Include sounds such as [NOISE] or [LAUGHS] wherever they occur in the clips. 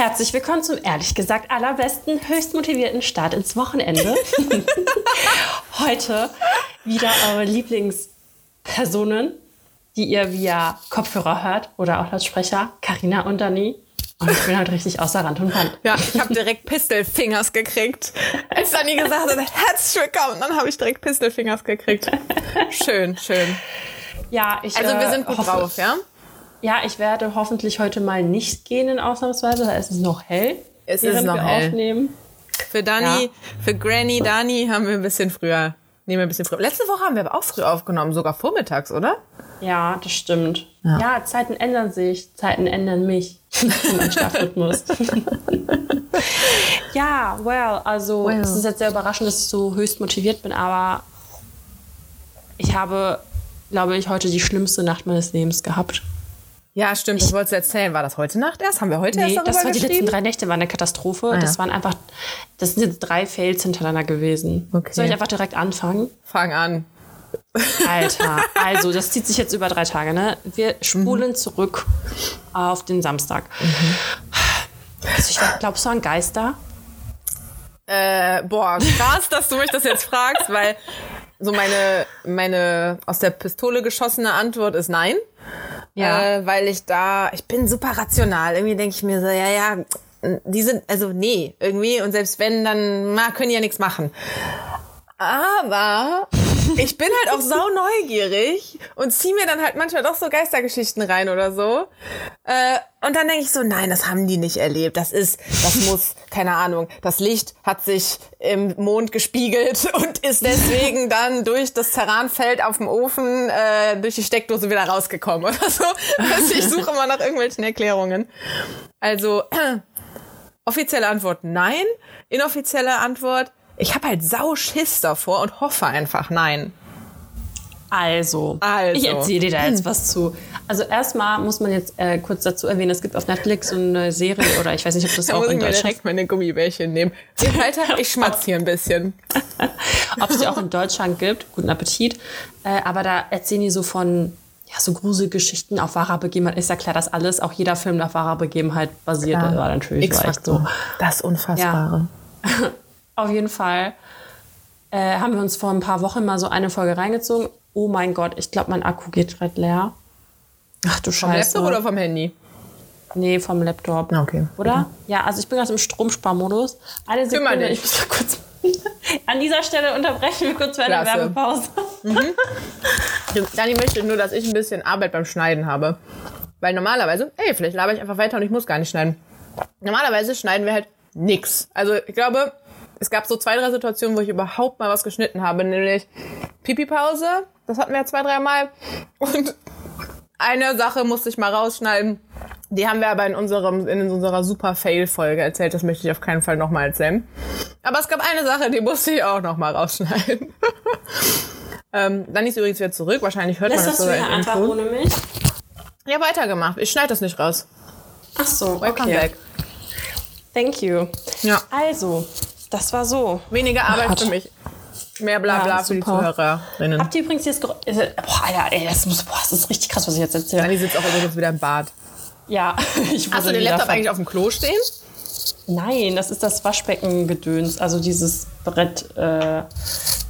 Herzlich willkommen zum ehrlich gesagt allerbesten, höchst motivierten Start ins Wochenende. [LAUGHS] Heute wieder eure Lieblingspersonen, die ihr via Kopfhörer hört oder auch Lautsprecher, Karina und Dani. Und ich bin halt richtig außer Rand und Band. Ja, ich habe direkt Pistolfingers gekriegt. Als Dani gesagt hat, herzlich willkommen, dann habe ich direkt Pistolfingers gekriegt. Schön, schön. Ja, ich Also wir äh, sind gut hoffe, drauf, ja? Ja, ich werde hoffentlich heute mal nicht gehen in ausnahmsweise, da ist es noch hell. Es ist noch wir hell. aufnehmen. Für Dani, Ja. für Granny, Dani haben wir ein bisschen früher. Nehmen wir ein bisschen früher. Letzte Woche haben wir aber auch früh aufgenommen, sogar vormittags, oder? Ja, das stimmt. Ja. Zeiten ändern sich, Zeiten ändern mich. [LAUGHS] mein Schlafrhythmus. [LAUGHS] ja, well, also Well. es ist jetzt sehr überraschend, dass ich so höchst motiviert bin, aber ich habe, glaube ich, heute die schlimmste Nacht meines Lebens gehabt. Ja, stimmt. Das wolltest du erzählen. War das heute Nacht erst? Haben wir heute Nee, erst darüber das war die letzten drei Nächte, war eine Katastrophe. Ah, ja. Das waren einfach, das sind jetzt drei Fails hintereinander gewesen. Okay. Soll ich einfach direkt anfangen? Fang an. Alter, [LAUGHS] also das zieht sich jetzt über drei Tage, ne? Wir spulen zurück auf den Samstag. Also ich glaubst du an Geister? Äh, boah, krass, dass du mich das jetzt fragst, [LAUGHS] weil so meine, meine aus der Pistole geschossene Antwort ist nein. Ja. Äh, weil ich da, ich bin super rational. Irgendwie denke ich mir so, ja, ja, die sind, also nee, irgendwie. Und selbst wenn, dann na, können die ja nichts machen. Aber ich bin halt auch sau neugierig und zieh mir dann halt manchmal doch so Geistergeschichten rein oder so. Äh, und dann denke ich so, nein, das haben die nicht erlebt. Das ist, das muss, keine Ahnung, das Licht hat sich im Mond gespiegelt [LAUGHS] und ist deswegen dann durch das Terranfeld auf dem Ofen äh, durch die Steckdose wieder rausgekommen oder so. Also ich suche immer nach irgendwelchen Erklärungen. Also [CLEARS THROAT] offizielle Antwort nein, inoffizielle Antwort ich habe halt sau Schiss davor und hoffe einfach nein. Also, Also. ich erzähle dir da jetzt was zu. Also erstmal muss man jetzt äh, kurz dazu erwähnen, es gibt auf Netflix so eine Serie oder ich weiß nicht, ob das Da auch muss ich in mir Deutschland, direkt meine Gummibärchen nehmen. Weiter, [LAUGHS] ich schmatz hier ein bisschen. [LAUGHS] ob es die auch in Deutschland gibt. Guten Appetit. Äh, aber da erzählen die so von ja, so Gruselgeschichten auf wahrer Begebenheit. Ist ja klar, dass alles, auch jeder Film auf wahrer Begebenheit basiert. Klar. War natürlich so. Das Unfassbare. [LAUGHS] Auf jeden Fall äh, haben wir uns vor ein paar Wochen mal so eine Folge reingezogen. Oh mein Gott, ich glaube, mein Akku geht gerade leer. Ach du Vom Scheiße. Laptop oder vom Handy? Nee, vom Laptop. Okay. Oder? Ja, also ich bin gerade im Stromsparmodus. Eine Sekunde, dich. ich muss mal kurz. [LAUGHS] An dieser Stelle unterbrechen wir kurz für eine Klasse. Werbepause. [LAUGHS] Dani möchte nur, dass ich ein bisschen Arbeit beim Schneiden habe. Weil normalerweise, ey, vielleicht laber ich einfach weiter und ich muss gar nicht schneiden. Normalerweise schneiden wir halt nix. Also ich glaube, es gab so zwei, drei Situationen, wo ich überhaupt mal was geschnitten habe. Nämlich Pipi-Pause, das hatten wir zwei, drei Mal. Und eine Sache musste ich mal rausschneiden. Die haben wir aber in unserem, in unserer super Fail-Folge erzählt. Das möchte ich auf keinen Fall nochmal erzählen. Aber es gab eine Sache, die musste ich auch nochmal rausschneiden. [LAUGHS] ähm, dann ist übrigens wieder zurück. Wahrscheinlich hört Lässt man das das ja im einfach ohne mich? Ja, weitergemacht. Ich schneide das nicht raus. Ach so, Welcome okay. back. Thank you. Ja. Also, das war so. Weniger Arbeit Gott. für mich. Mehr Blabla Ja, für die. Zuhörerinnen. Habt ihr übrigens jetzt... äh, Boah, Alter, ey, das, muss, boah, das ist richtig krass, was ich jetzt erzähle. Dani sitzt auch übrigens wieder im Bad. Ja, [LAUGHS] ich Hast du den Laptop eigentlich auf dem Klo stehen? Nein, das ist das Waschbeckengedöns. Also dieses Brett. Äh,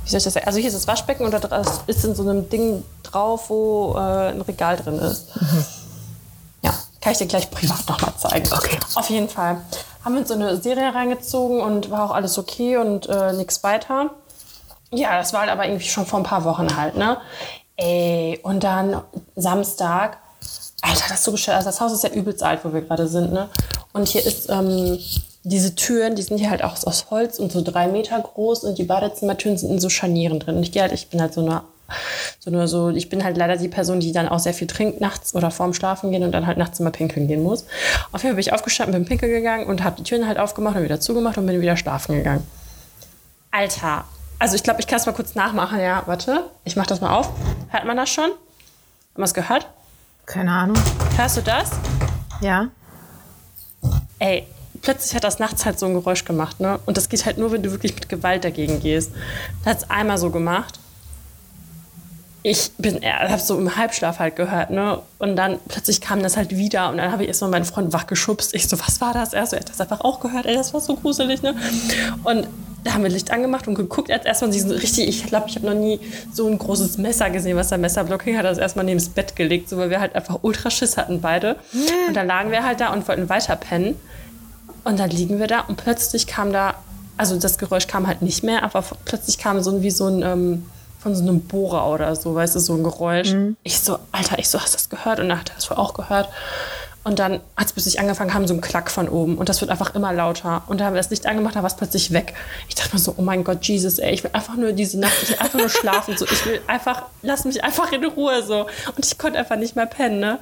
wie soll ich das sagen? Also hier ist das Waschbecken und da ist in so einem Ding drauf, wo äh, ein Regal drin ist. Ja, kann ich dir gleich privat nochmal zeigen. Okay. Auf jeden Fall. Haben wir uns so eine Serie reingezogen und war auch alles okay und äh, nichts weiter. Ja, das war halt aber irgendwie schon vor ein paar Wochen halt, ne? Ey, und dann Samstag. Alter, das ist so bescheuert. Also das Haus ist ja übelst alt, wo wir gerade sind, ne? Und hier ist ähm, diese Türen, die sind hier halt auch aus Holz und so drei Meter groß und die Badezimmertüren sind in so Scharnieren drin. Und ich gehe halt, ich bin halt so eine, so eine, so, ich bin halt leider die Person, die dann auch sehr viel trinkt nachts oder vorm Schlafen gehen und dann halt nachts immer pinkeln gehen muss. Auf jeden Fall bin ich aufgestanden, bin pinkeln gegangen und habe die Türen halt aufgemacht und wieder zugemacht und bin wieder schlafen gegangen. Alter, also ich glaube, ich kann es mal kurz nachmachen, ja. Warte, ich mache das mal auf. Hört man das schon? Haben wir es gehört? Keine Ahnung. Hörst du das? Ja. Ey, plötzlich hat das nachts halt so ein Geräusch gemacht, ne? Und das geht halt nur, wenn du wirklich mit Gewalt dagegen gehst. Da hat es einmal so gemacht. Ich bin, habe so im Halbschlaf halt gehört, ne? Und dann plötzlich kam das halt wieder und dann habe ich erstmal meinen Freund wachgeschubst. Ich so, was war das? Er so, er hat das einfach auch gehört, ey, das war so gruselig, ne? Und da haben wir Licht angemacht und geguckt. Als erstmal diesen richtig, ich glaube, ich habe noch nie so ein großes Messer gesehen, was der Messerblocking hat. Das erstmal neben das Bett gelegt, so weil wir halt einfach ultra Schiss hatten beide. Und dann lagen wir halt da und wollten weiter pennen. Und dann liegen wir da und plötzlich kam da, also das Geräusch kam halt nicht mehr, aber plötzlich kam so wie so ein ähm, von so einem Bohrer oder so, weißt du, so ein Geräusch. Mhm. Ich so, Alter, ich so, hast du das gehört? Und dann hat er das wohl auch gehört. Und dann hat es plötzlich angefangen, haben so einen Klack von oben. Und das wird einfach immer lauter. Und da haben wir das Licht angemacht, da war es plötzlich weg. Ich dachte mir so, oh mein Gott, Jesus, ey, ich will einfach nur diese Nacht, ich will einfach nur schlafen. So. Ich will einfach, lass mich einfach in Ruhe so. Und ich konnte einfach nicht mehr pennen, ne?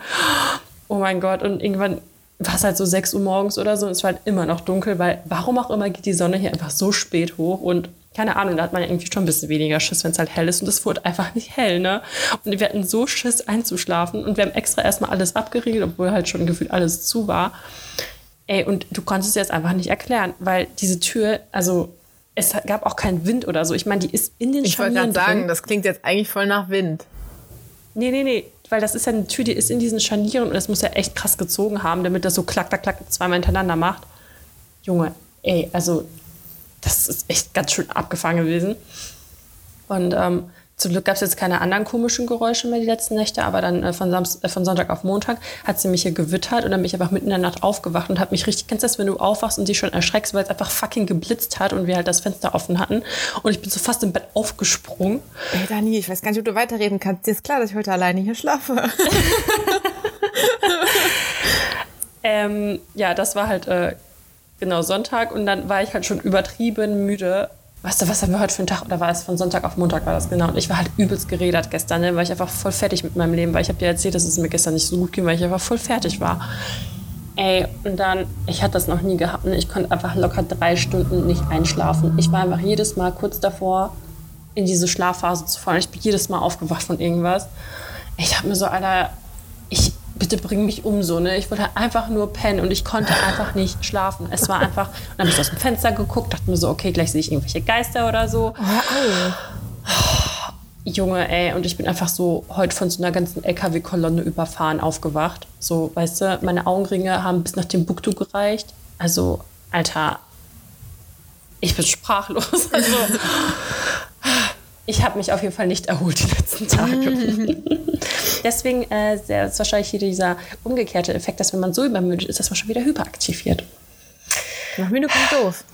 Oh mein Gott. Und irgendwann war es halt so 6 Uhr morgens oder so und es war halt immer noch dunkel, weil warum auch immer geht die Sonne hier einfach so spät hoch und keine Ahnung, da hat man ja irgendwie schon ein bisschen weniger Schiss, wenn es halt hell ist. Und es wurde einfach nicht hell, ne? Und wir hatten so Schiss einzuschlafen und wir haben extra erstmal alles abgeriegelt, obwohl halt schon gefühlt alles zu war. Ey, und du konntest es jetzt einfach nicht erklären, weil diese Tür, also es gab auch keinen Wind oder so. Ich meine, die ist in den Ich wollte gerade sagen, das klingt jetzt eigentlich voll nach Wind. Nee, nee, nee. Weil das ist ja eine Tür, die ist in diesen Scharnieren und das muss ja echt krass gezogen haben, damit das so klack, klack, klack zweimal hintereinander macht. Junge, ey, also das ist echt ganz schön abgefahren gewesen. Und ähm, zum Glück gab es jetzt keine anderen komischen Geräusche mehr die letzten Nächte, aber dann äh, von, Samst äh, von Sonntag auf Montag hat sie mich hier gewittert und dann bin ich einfach mitten in der Nacht aufgewacht und hat mich richtig, kennst du das, wenn du aufwachst und dich schon erschreckst, weil es einfach fucking geblitzt hat und wir halt das Fenster offen hatten und ich bin so fast im Bett aufgesprungen. Ey Dani, ich weiß gar nicht, ob du weiterreden kannst. Dir ist klar, dass ich heute alleine hier schlafe. [LAUGHS] ähm, ja, das war halt äh, genau Sonntag und dann war ich halt schon übertrieben müde. Weißt du, was haben wir heute für einen Tag? Oder war es von Sonntag auf Montag war das genau? Und ich war halt übelst geredet gestern, ne? weil ich einfach voll fertig mit meinem Leben war. Ich habe dir erzählt, dass es mir gestern nicht so gut ging, weil ich einfach voll fertig war. Ey, und dann, ich hatte das noch nie gehabt. Ne? Ich konnte einfach locker drei Stunden nicht einschlafen. Ich war einfach jedes Mal kurz davor, in diese Schlafphase zu fallen. Ich bin jedes Mal aufgewacht von irgendwas. Ich habe mir so, Alter, ich, bitte bring mich um so, ne? Ich wollte halt einfach nur pennen und ich konnte einfach nicht schlafen. Es war einfach, dann habe ich aus dem Fenster geguckt, dachte mir so, okay, gleich sehe ich irgendwelche Geister oder so. Oh, Junge, ey, und ich bin einfach so heute von so einer ganzen LKW-Kolonne überfahren aufgewacht. So, weißt du, meine Augenringe haben bis nach dem Buktu gereicht. Also, Alter, ich bin sprachlos. [LAUGHS] Also, ich habe mich auf jeden Fall nicht erholt die letzten Tage. [LAUGHS] Deswegen äh, ist wahrscheinlich hier dieser umgekehrte Effekt, dass wenn man so übermüdet ist, dass man schon wieder hyperaktiviert. Nach müde kommt doof.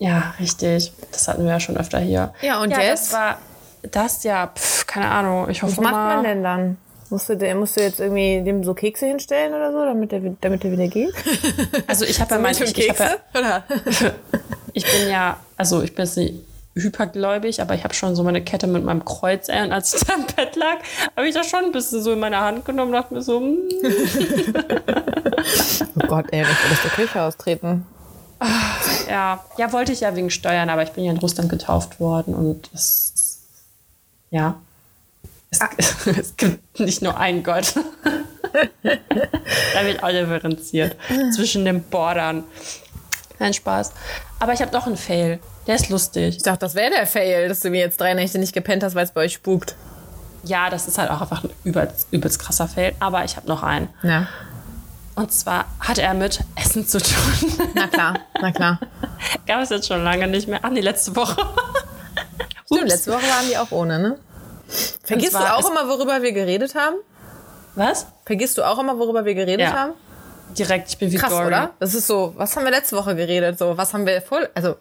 Ja, richtig. Das hatten wir ja schon öfter hier. Ja, und ja, jetzt? Das war das ja, pf, keine Ahnung. Ich hoffe Was macht mal, man denn dann? Musst du, musst du jetzt irgendwie dem so Kekse hinstellen oder so, damit der, damit der wieder geht? Also ich habe ja mein, ich, ich, hab ja, oder? [LAUGHS] ich bin ja, also ich bin jetzt nicht hypergläubig, aber ich habe schon so meine Kette mit meinem Kreuz. Und als ich da im Bett lag, habe ich das schon ein bisschen so in meine Hand genommen und dachte mir so, mm. [LAUGHS] oh Gott, ey, ich aus der Kirche austreten. ja, ja, wollte ich ja wegen Steuern, aber ich bin ja in Russland getauft worden und es, ja, es, ah. [LAUGHS] es gibt nicht nur einen Gott. [LAUGHS] da wird auch differenziert zwischen den Bordern. Kein Spaß. Aber ich habe noch einen Fail. Der ist lustig. Ich dachte, das wäre der Fail, dass du mir jetzt drei Nächte nicht gepennt hast, weil es bei euch spukt. Ja, das ist halt auch einfach ein übelst, übelst krasser Fail. Aber ich habe noch einen. Ja. Und zwar hat er mit Essen zu tun. Na klar, na klar. [LAUGHS] Gab es jetzt schon lange nicht mehr. Ach nee, letzte Woche. [LAUGHS] Stimmt, letzte Woche waren die auch ohne, ne? Vergisst du auch immer, worüber wir geredet haben? Was? Vergisst du auch immer, worüber wir geredet Ja. haben? Direkt, ich bin wie Krass, Dory. oder? Das ist so, was haben wir letzte Woche geredet? So, was haben wir voll, also,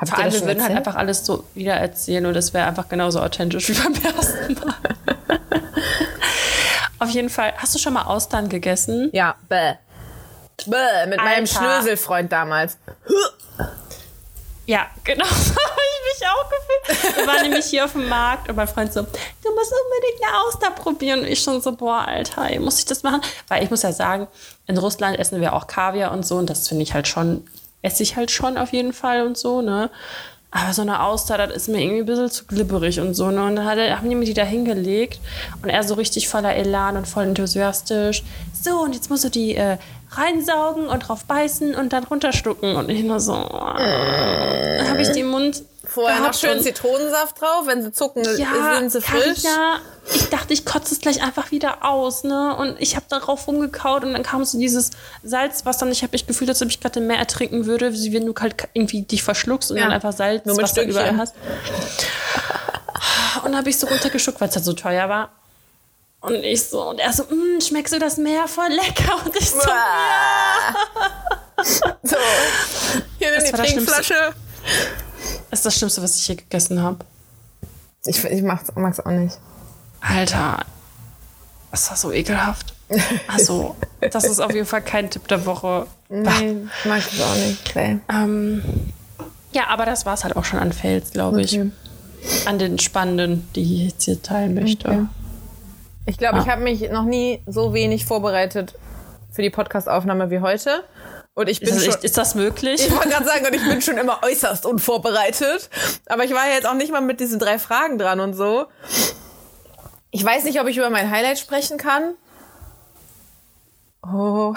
habt Vor allem, wir würden halt einfach alles so wieder erzählen und es wäre einfach genauso authentisch wie beim ersten Mal. [LAUGHS] Auf jeden Fall, hast du schon mal Austern gegessen? Ja, bäh. Bäh, mit meinem Alter. Schnöselfreund damals. Ja, genau [LAUGHS] so habe ich mich auch gefühlt. Wir waren nämlich hier auf dem Markt und mein Freund so, du musst unbedingt eine Auster probieren. Und ich schon so, boah, Alter, muss ich das machen? Weil ich muss ja sagen, in Russland essen wir auch Kaviar und so und das finde ich halt schon, esse ich halt schon auf jeden Fall und so, ne? Aber so eine Auster, das ist mir irgendwie ein bisschen zu glibberig und so, ne? Und dann hat haben die mir die da hingelegt und er so richtig voller Elan und voll enthusiastisch. So, und jetzt musst du die äh, reinsaugen und drauf beißen und dann runterstucken. Und ich nur so, dann habe ich die im Mund Vorher noch schön und- Zitronensaft drauf, wenn sie zucken, ja, sind sie frisch. Carina, ich dachte, ich kotze es gleich einfach wieder aus, ne? Und ich habe darauf rumgekaut und dann kam so dieses Salz, was dann, ich habe mich gefühlt, als ob ich gerade im Meer ertrinken würde, wie wenn du halt irgendwie dich verschluckst und Ja, dann einfach Salz, nur mit was du Stückchen. überall hast. Und habe ich so runtergeschluckt, weil es halt so teuer war. Und ich so, und er so, "Mm, schmeckst du das Meer voll lecker? Und ich so, [LAUGHS] So, hier nimm Das die Trinkflasche. Das ist das Schlimmste, was ich hier gegessen habe. Ich, ich mag's, mag's auch nicht. Alter, das war so ekelhaft. [LAUGHS] Also, das ist auf jeden Fall kein Tipp der Woche. Nee, ich mag es auch nicht. Nee. Ähm, ja, aber das war es halt auch schon an Fails, glaube ich. Okay. An den spannenden, die ich jetzt hier teilen möchte. Okay. Ich glaube, Ah. ich habe mich noch nie so wenig vorbereitet für die Podcastaufnahme wie heute. Und ich bin Ist, das schon, ist das möglich? ich wollte gerade sagen, und ich bin schon immer äußerst unvorbereitet. Aber ich war ja jetzt auch nicht mal mit diesen drei Fragen dran und so. Ich weiß nicht, ob ich über mein Highlight sprechen kann. Oh.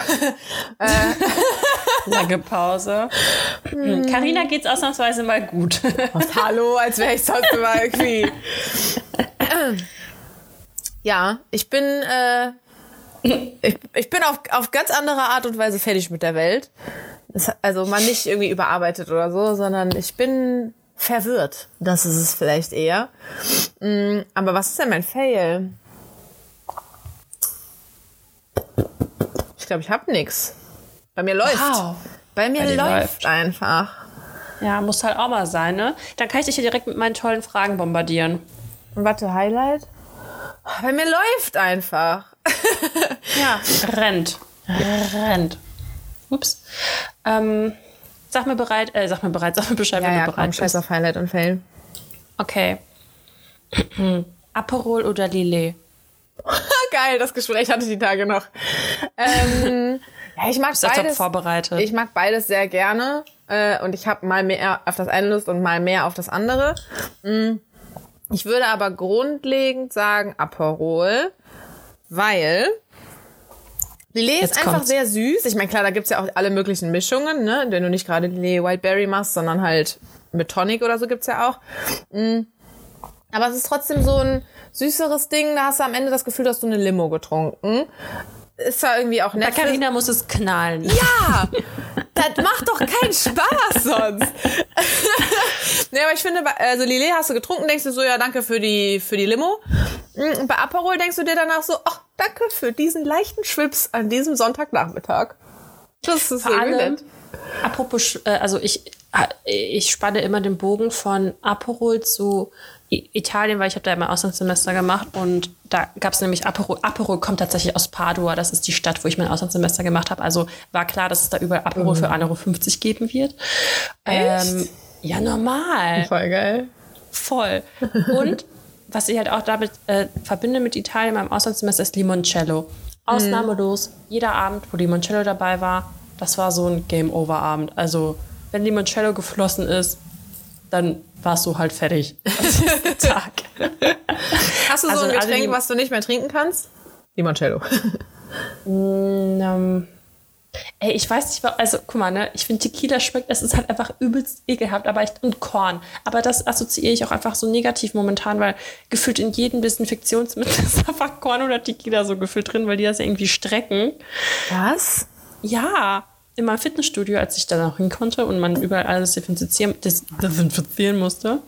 [LAUGHS] Lange Pause. Hm. Carina geht's ausnahmsweise mal gut. Hallo, als wäre ich sonst immer irgendwie. [LAUGHS] Ja, ich bin, äh, ich, ich bin auf, auf ganz andere Art und Weise fertig mit der Welt. Das, also mal nicht irgendwie überarbeitet oder so, sondern ich bin verwirrt. Das ist es vielleicht eher. Mm, Aber was ist denn mein Fail? Ich glaube, ich habe nix. Bei mir läuft. Wow. Bei mir Bei läuft, läuft. einfach. Ja, muss halt auch mal sein, ne? Dann kann ich dich hier direkt mit meinen tollen Fragen bombardieren. Und warte, Highlight? Bei mir läuft einfach. Ja, rennt. Rennt. Ups. Ähm, sag mir bereit, äh, sag mir bereit, sag mir Bescheid, Ja, wenn ja, du komm, bereit scheiß bist. auf Highlight und Fail. Okay. [CLEARS THROAT] Aperol oder Lillet? [LAUGHS] Geil, das Gespräch hatte ich die Tage noch. Ähm, [LAUGHS] ja, ich mag beides. vorbereitet? Ich mag beides sehr gerne. Äh, und ich habe mal mehr auf das eine Lust und mal mehr auf das andere. Mm. Ich würde aber grundlegend sagen Aperol, weil Lillet ist einfach kommt's. sehr süß. Ich meine, klar, da gibt's ja auch alle möglichen Mischungen, ne? Wenn du nicht gerade Lillet Whiteberry machst, sondern halt mit Tonic oder so gibt's ja auch. Mm. Aber es ist trotzdem so ein süßeres Ding. Da hast du am Ende das Gefühl, dass du eine Limo getrunken. Ist zwar irgendwie auch Bei nett. Carina muss es knallen. Ja, [LAUGHS] das macht doch keinen Spaß sonst. [LAUGHS] nee, aber ich finde, bei- also Lillet hast du getrunken, denkst du so, ja, danke für die, für die Limo. Mm, Und bei Aperol denkst du dir danach so, ach, danke für diesen leichten Schwips an diesem Sonntagnachmittag. Das ist Vor allem, nett. apropos, äh, also ich, ich spanne immer den Bogen von Aperol zu Italien, weil ich habe da immer Auslandssemester gemacht und da gab es nämlich Aperol. Aperol kommt tatsächlich aus Padua, das ist die Stadt, wo ich mein Auslandssemester gemacht habe. Also war klar, dass es da überall Aperol für 1,50 Euro geben wird. Ähm, ja, normal. Voll geil. Voll. Und was ich halt auch damit äh, verbinde mit Italien beim Auslandssemester ist Limoncello. Ausnahmelos, jeder Abend, wo Limoncello dabei war, das war so ein Game-Over-Abend. Also, wenn Limoncello geflossen ist, dann warst du halt fertig. [LAUGHS] Das ist der [LAUGHS] Tag. Hast du so Also ein alle, Getränk, was du nicht mehr trinken kannst? Limoncello. ähm, ey, ich weiß nicht, also guck mal, ne, ich finde Tequila schmeckt, es ist halt einfach übelst ekelhaft, aber ich, und Korn. Aber das assoziiere ich auch einfach so negativ momentan, weil gefühlt in jedem Desinfektionsmittel [LAUGHS] ist einfach Korn oder Tequila so gefühlt drin, weil die das ja irgendwie strecken. Was? Ja, in meinem Fitnessstudio, als ich da noch hin konnte und man überall alles desinfizieren, des, desinfizieren musste.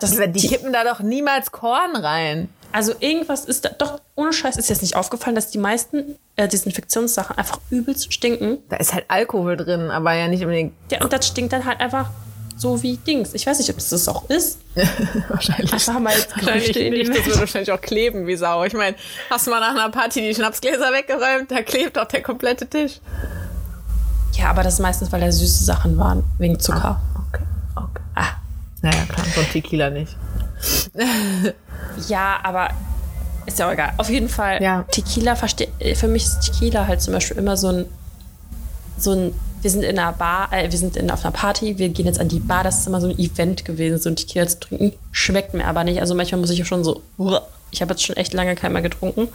Das, die kippen da doch niemals Korn rein. Also irgendwas ist da, doch, ohne Scheiß ist jetzt nicht aufgefallen, dass die meisten äh, Desinfektionssachen einfach übelst stinken. Da ist halt Alkohol drin, aber ja nicht unbedingt. Ja, und das stinkt dann halt einfach so wie Dings. Ich weiß nicht, ob es das auch ist. [LAUGHS] Wahrscheinlich. Einfach mal jetzt Wahrscheinlich nicht. Das würde wahrscheinlich auch kleben wie Sau. Ich meine, hast du mal nach einer Party die Schnapsgläser weggeräumt? Da klebt doch der komplette Tisch. Ja, aber das ist meistens, weil da süße Sachen waren, wegen Zucker. Okay, okay. Ah. Naja, klar, so ein Tequila nicht. [LAUGHS] Ja, aber ist ja auch egal. Auf jeden Fall, Ja. Tequila verstehe. Für mich ist Tequila halt zum Beispiel immer so ein, so ein. Wir sind in einer Bar, äh, wir sind in, auf einer Party, wir gehen jetzt an die Bar. Das ist immer so ein Event gewesen, so ein Tequila zu trinken. Schmeckt mir aber nicht. Also manchmal muss ich auch schon so. Ich habe jetzt schon echt lange keinen mehr getrunken.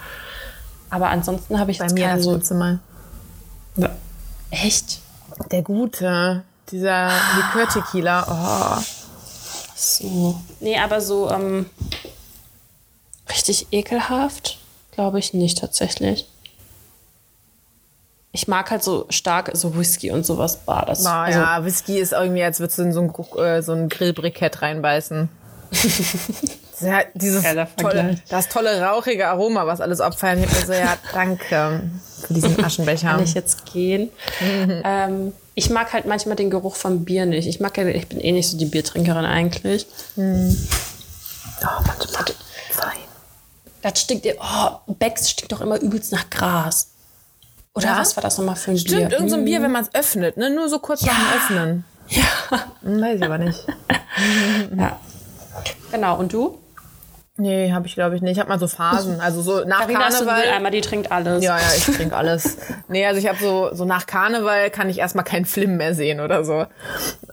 Aber ansonsten habe ich Bei jetzt mir keinen so. Mal. Echt? Der gute, dieser Likör-Tequila. Oh. So. Nee, aber so ähm, richtig ekelhaft, glaube ich nicht tatsächlich. Ich mag halt so stark so Whisky und sowas bar. Das, Na also, ja, Whisky ist irgendwie, als würdest du in so ein, äh, so ein Grillbrikett reinbeißen. [LAUGHS] ja, dieses tolle, das tolle rauchige Aroma, was alles abfeiern. Ich hab mir so, ja, danke für diesen Aschenbecher. kann ich jetzt gehen. ähm, ich mag halt manchmal den Geruch von Bier nicht. Ich mag ja, ich bin eh nicht so die Biertrinkerin eigentlich. Oh, manchmal. Fein. Das stinkt, oh, Becks stinkt doch immer übelst nach Gras. Oder Ja? was war das nochmal für ein Bier? Stimmt, irgend so Bier, wenn man es öffnet, ne? Nur so kurz nach dem Öffnen. Ja. Hm, Weiß ich aber nicht. [LAUGHS] ja. Genau, und du? Nee, habe ich glaube ich nicht. Ich habe mal so Phasen. Also so nach Carina ist Karneval. Mülleimer, die trinkt alles. Ja, ja, ich trinke alles. Nee, also ich habe so, so nach Karneval kann ich erstmal keinen Film mehr sehen oder so.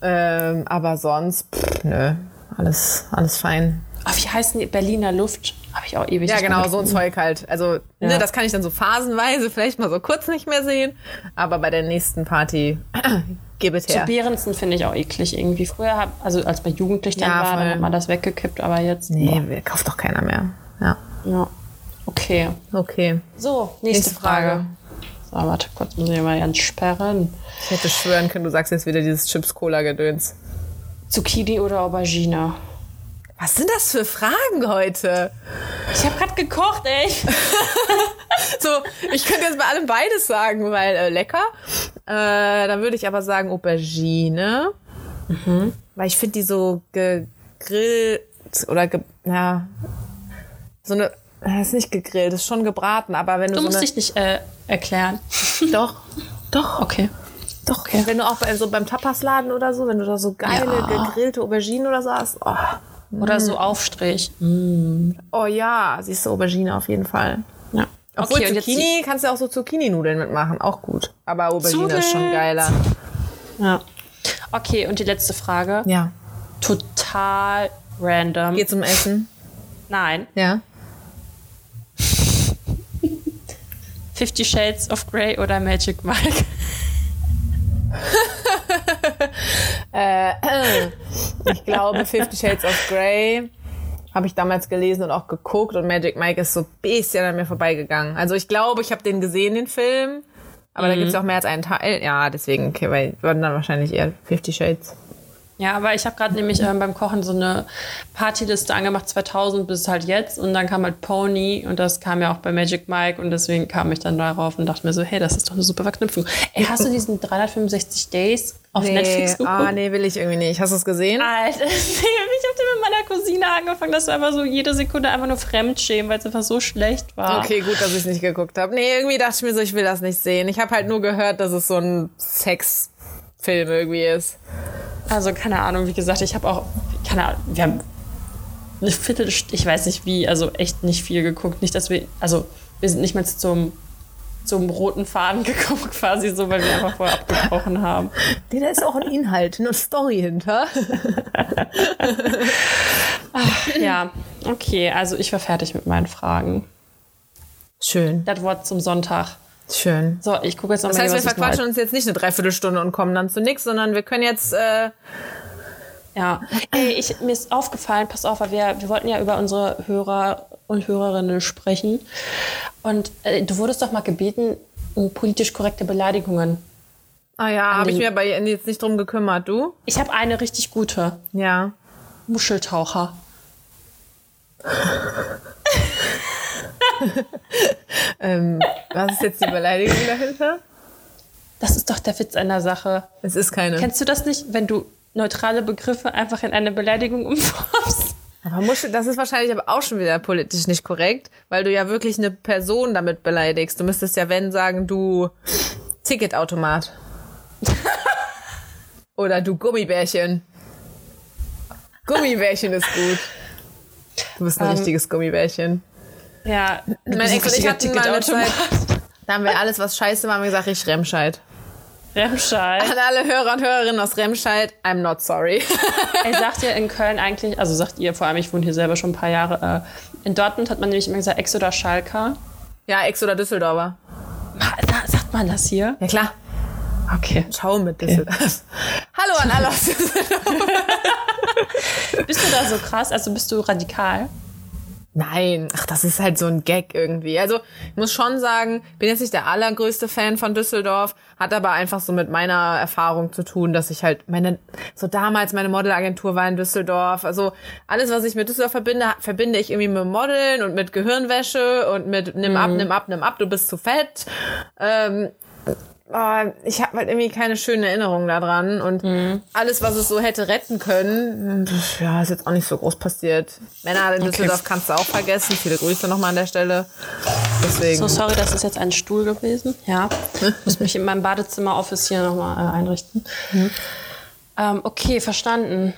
Ähm, aber sonst, pff, nö, alles, alles fein. Oh, wie heißen die? Berliner Luft? Habe ich auch ewig Ja, genau, so ein. Zeug halt. Also, Ja. ne, das kann ich dann so phasenweise vielleicht mal so kurz nicht mehr sehen. Aber bei der nächsten Party, gib es Zu her. Behrensen finde ich auch eklig irgendwie. Früher, hab, also als man jugendlich dann Ja, war, dann hat man das weggekippt, aber jetzt. Nee, wir- kauft doch keiner mehr. Ja, boah. Ja. Okay. okay. So, nächste, Nächste Frage. Frage. So, warte kurz, muss ich mal ganz sperren. Ich hätte schwören können, du sagst jetzt wieder dieses Chips-Cola-Gedöns. Zucchini oder Aubergine? Was sind das für Fragen heute? Ich habe gerade gekocht, ey. [LAUGHS] So, ich könnte jetzt bei allem beides sagen, weil äh, lecker. Äh, dann würde ich aber sagen Aubergine. Weil ich finde die so gegrillt oder ge, ja, so eine, äh, ist nicht gegrillt, ist schon gebraten, aber wenn du, Du so musst eine, dich nicht äh, erklären. [LAUGHS] doch, doch, Okay. doch, wenn du auch bei, so beim Tapasladen oder so, wenn du da so geile Ja. gegrillte Auberginen oder so hast, oh, Oder so Aufstrich. oh ja, siehst du Aubergine auf jeden Fall. Obwohl die- Zucchini kannst du auch so Zucchini-Nudeln mitmachen, auch gut. Aber Aubergine ist schon geiler. Ja. Okay, und die letzte Frage. Ja. Total random. Geht zum Essen. Nein. Ja. Fifty Shades of Grey oder Magic Mike? [LAUGHS] Ich glaube, Fifty Shades of Grey habe ich damals gelesen und auch geguckt und Magic Mike ist so ein bisschen an mir vorbeigegangen. Also ich glaube, ich habe den gesehen, den Film. Aber da gibt es auch mehr als einen Teil. Ja, deswegen, okay, weil würden dann wahrscheinlich eher Fifty Shades. Ja, aber ich habe gerade nämlich ähm, beim Kochen so eine Partyliste angemacht, 2000 bis halt jetzt. Und dann kam halt Pony und das kam ja auch bei Magic Mike. Und deswegen kam ich dann darauf und dachte mir so, hey, das ist doch eine super Verknüpfung. Ey, hast du diesen 365 Days auf Netflix geguckt? ah, nee, will ich irgendwie nicht. Hast du es gesehen? Alter, [LAUGHS] ich habe den mit meiner Cousine angefangen, dass wir einfach so jede Sekunde einfach nur fremdschämen, weil es einfach so schlecht war. Okay, gut, dass ich es nicht geguckt habe. Nee, irgendwie dachte ich mir so, ich will das nicht sehen. Ich habe halt nur gehört, dass es so ein Sexfilm irgendwie ist. Also keine Ahnung, wie gesagt, ich habe auch, keine Ahnung, wir haben eine Viertelstunde, ich weiß nicht wie, also echt nicht viel geguckt. Nicht, dass wir, also wir sind nicht mal zum, zum roten Faden [LAUGHS] gekommen quasi so, weil wir einfach vorher abgebrochen haben. Nee, da ist auch ein Inhalt, eine Story hinter. Ja, okay, also ich war fertig mit meinen Fragen. Schön, Das Wort zum Sonntag. Schön. So, ich gucke jetzt noch Das heißt, wir ich noch verquatschen uns jetzt nicht eine Dreiviertelstunde und kommen dann zu nichts, sondern wir können jetzt, äh, Ja, Ey, ich, mir ist aufgefallen, pass auf, weil wir, wir wollten ja über unsere Hörer und Hörerinnen sprechen. Und äh, du wurdest doch mal gebeten, um politisch korrekte Beleidigungen. ah ja, habe ich mir bei ihr jetzt nicht drum gekümmert, du? Ich habe eine richtig gute. Ja. Muscheltaucher. [LAUGHS] Ähm, was ist jetzt die Beleidigung dahinter? Das ist doch der Witz einer Sache. Es ist keine. Kennst du das nicht, wenn du neutrale Begriffe einfach in eine Beleidigung [LAUGHS] umformst? Aber Muschel, das ist wahrscheinlich aber auch schon wieder politisch nicht korrekt, weil du ja wirklich eine Person damit beleidigst. Du müsstest ja, wenn, sagen, du Ticketautomat. [LAUGHS] Oder du Gummibärchen. Gummibärchen ist gut. Du bist ein Ähm, richtiges Gummibärchen. Ja, Mein Ex und ich hatten mal eine. Zeit, [LAUGHS] da haben wir alles, was scheiße war, haben wir gesagt, ich Remscheid. Remscheid. An alle Hörer und Hörerinnen aus Remscheid, I'm not sorry. [LAUGHS] Ey, sagt ihr in Köln eigentlich, also sagt ihr vor allem, ich wohne hier selber schon ein paar Jahre, äh, in Dortmund hat man nämlich immer gesagt, Ex oder Schalker. ja, Ex oder Düsseldorfer. Sagt man das hier? Ja, klar. Okay. Schau mit Düsseldorf. [LAUGHS] Hallo an alle aus Düsseldorf. Bist du da so krass? Also bist du radikal? Nein, ach, das ist halt so ein Gag irgendwie. Also, ich muss schon sagen, bin jetzt nicht der allergrößte Fan von Düsseldorf, hat aber einfach so mit meiner Erfahrung zu tun, dass ich halt meine, so damals meine Modelagentur war in Düsseldorf. Also, alles, was ich mit Düsseldorf verbinde, verbinde ich irgendwie mit Modeln und mit Gehirnwäsche und mit nimm ab, nimm ab, nimm ab, du bist zu fett. Ähm, oh, ich habe halt irgendwie keine schönen Erinnerungen daran und alles, was es so hätte retten können, das, ja, ist jetzt auch nicht so groß passiert. Männer in Düsseldorf kannst du auch vergessen. Viele Grüße nochmal an der Stelle. Deswegen. So, sorry, das ist jetzt ein Stuhl gewesen. Ja. Ich muss mich in meinem Badezimmer-Office hier nochmal äh, einrichten. Ähm, okay, verstanden.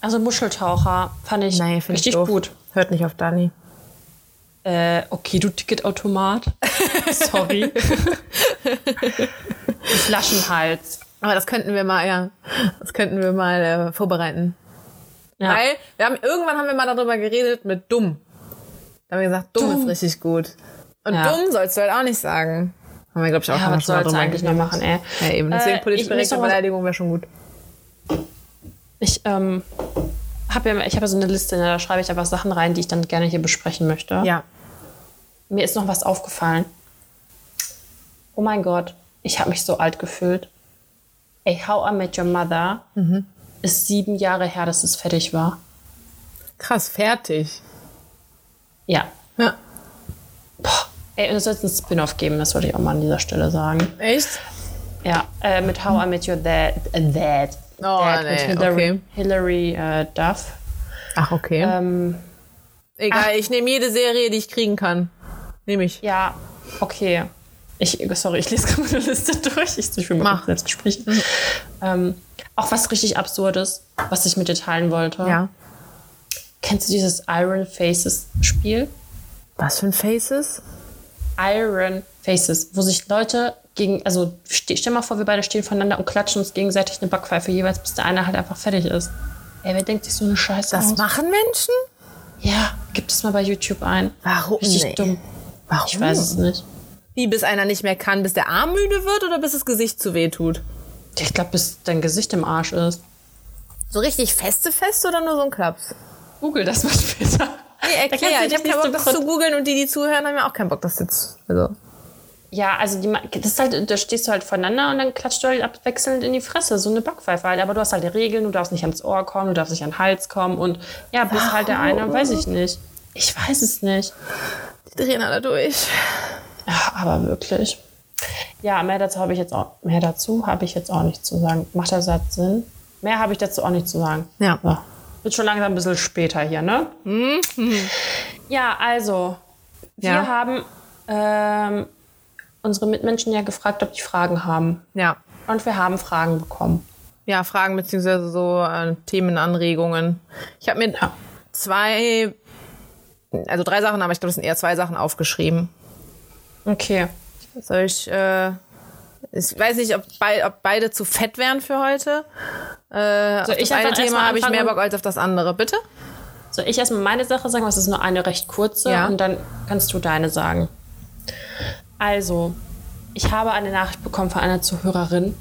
Also Muscheltaucher fand ich Nee, ich richtig doof. gut. Hört nicht auf Dani. Äh, okay, du Ticketautomat. [LAUGHS] Sorry. [LAUGHS] Flaschenhals. Aber das könnten wir mal, ja, das könnten wir mal äh, vorbereiten. Ja. Weil wir haben irgendwann haben wir mal darüber geredet mit dumm. Da haben wir gesagt, dumm, Dumm. ist richtig gut. Und Ja. dumm sollst du halt auch nicht sagen. Haben wir, glaube ich, auch Ja, was schon mal soll's drüber eigentlich noch machen, ey? Ja, eben. Deswegen Äh, politisch korrekte Beleidigung wäre schon gut. Ich ähm, habe ja, ich habe ja so eine Liste, da schreibe ich einfach Sachen rein, die ich dann gerne hier besprechen möchte. Ja. Mir ist noch was aufgefallen. Oh mein Gott, ich habe mich so alt gefühlt. Ey, How I Met Your Mother ist sieben Jahre her, dass es fertig war. Krass, fertig. Ja. Ja. Ey, und es soll jetzt ein Spin-off geben, das wollte ich auch mal an dieser Stelle sagen. Echt? Ja, äh, mit How I Met Your Dad. Äh, Dad. Oh, Dad nee, mit Hillary, okay. Hilary äh, Duff. Ach, okay. Ähm, Egal, ich nehme jede Serie, die ich kriegen kann. Nehme ich. Ja, okay. Ich, sorry, ich lese [LAUGHS] gerade meine Liste durch. Ich, ich will mal Mach. kurz Selbstgespräch. Ähm, auch was richtig Absurdes, was ich mit dir teilen wollte. Ja. Kennst du dieses Iron Faces Spiel? Was für ein Faces? Iron Faces, wo sich Leute gegen, also ste stell mal vor, wir beide stehen voneinander und klatschen uns gegenseitig eine Backpfeife jeweils, bis der eine halt einfach fertig ist. Ey, wer denkt sich so eine Scheiße Das aus? machen Menschen? Ja, gibt es mal bei YouTube ein. Warum? Richtig Nee. dumm. Warum? Ich weiß es nicht. Wie, bis einer nicht mehr kann, bis der Arm müde wird oder bis das Gesicht zu weh tut? Ich glaube, bis dein Gesicht im Arsch ist. So richtig feste Feste oder nur so ein Klaps? Google das mal später. Nee, erklär. Ich habe nicht keinen Bock, das zu googeln und die, die zuhören, haben ja auch keinen Bock, das jetzt. Also. Ja, also die, das ist halt, da stehst du halt voneinander und dann klatscht du halt abwechselnd in die Fresse, so eine Backpfeife halt. Aber du hast halt die Regeln, du darfst nicht ans Ohr kommen, du darfst nicht an den Hals kommen und ja, bis halt der eine, weiß ich nicht. Ich weiß es nicht. Drehen alle durch. Ja, aber wirklich. Ja, mehr dazu habe ich jetzt auch, mehr dazu habe ich jetzt auch nicht zu sagen. Macht der Satz Sinn? Mehr habe ich dazu auch nicht zu sagen. Ja. So. Wird schon langsam ein bisschen später hier, ne? Ja, also, wir Ja. haben ähm, unsere Mitmenschen ja gefragt, ob die Fragen haben. Ja. Und wir haben Fragen bekommen. Ja, Fragen beziehungsweise so äh, Themenanregungen. Ich habe mir zwei, also drei Sachen, aber ich glaube, das sind eher zwei Sachen aufgeschrieben. Okay. Soll ich, äh, ich weiß nicht, ob, bei, ob beide zu fett wären für heute. Äh, auf ich das eine Thema habe ich mehr? Bock als auf das andere. Bitte? Soll ich erstmal meine Sache sagen? Das ist nur eine recht kurze Ja. und dann kannst du deine sagen. Also, ich habe eine Nachricht bekommen von einer Zuhörerin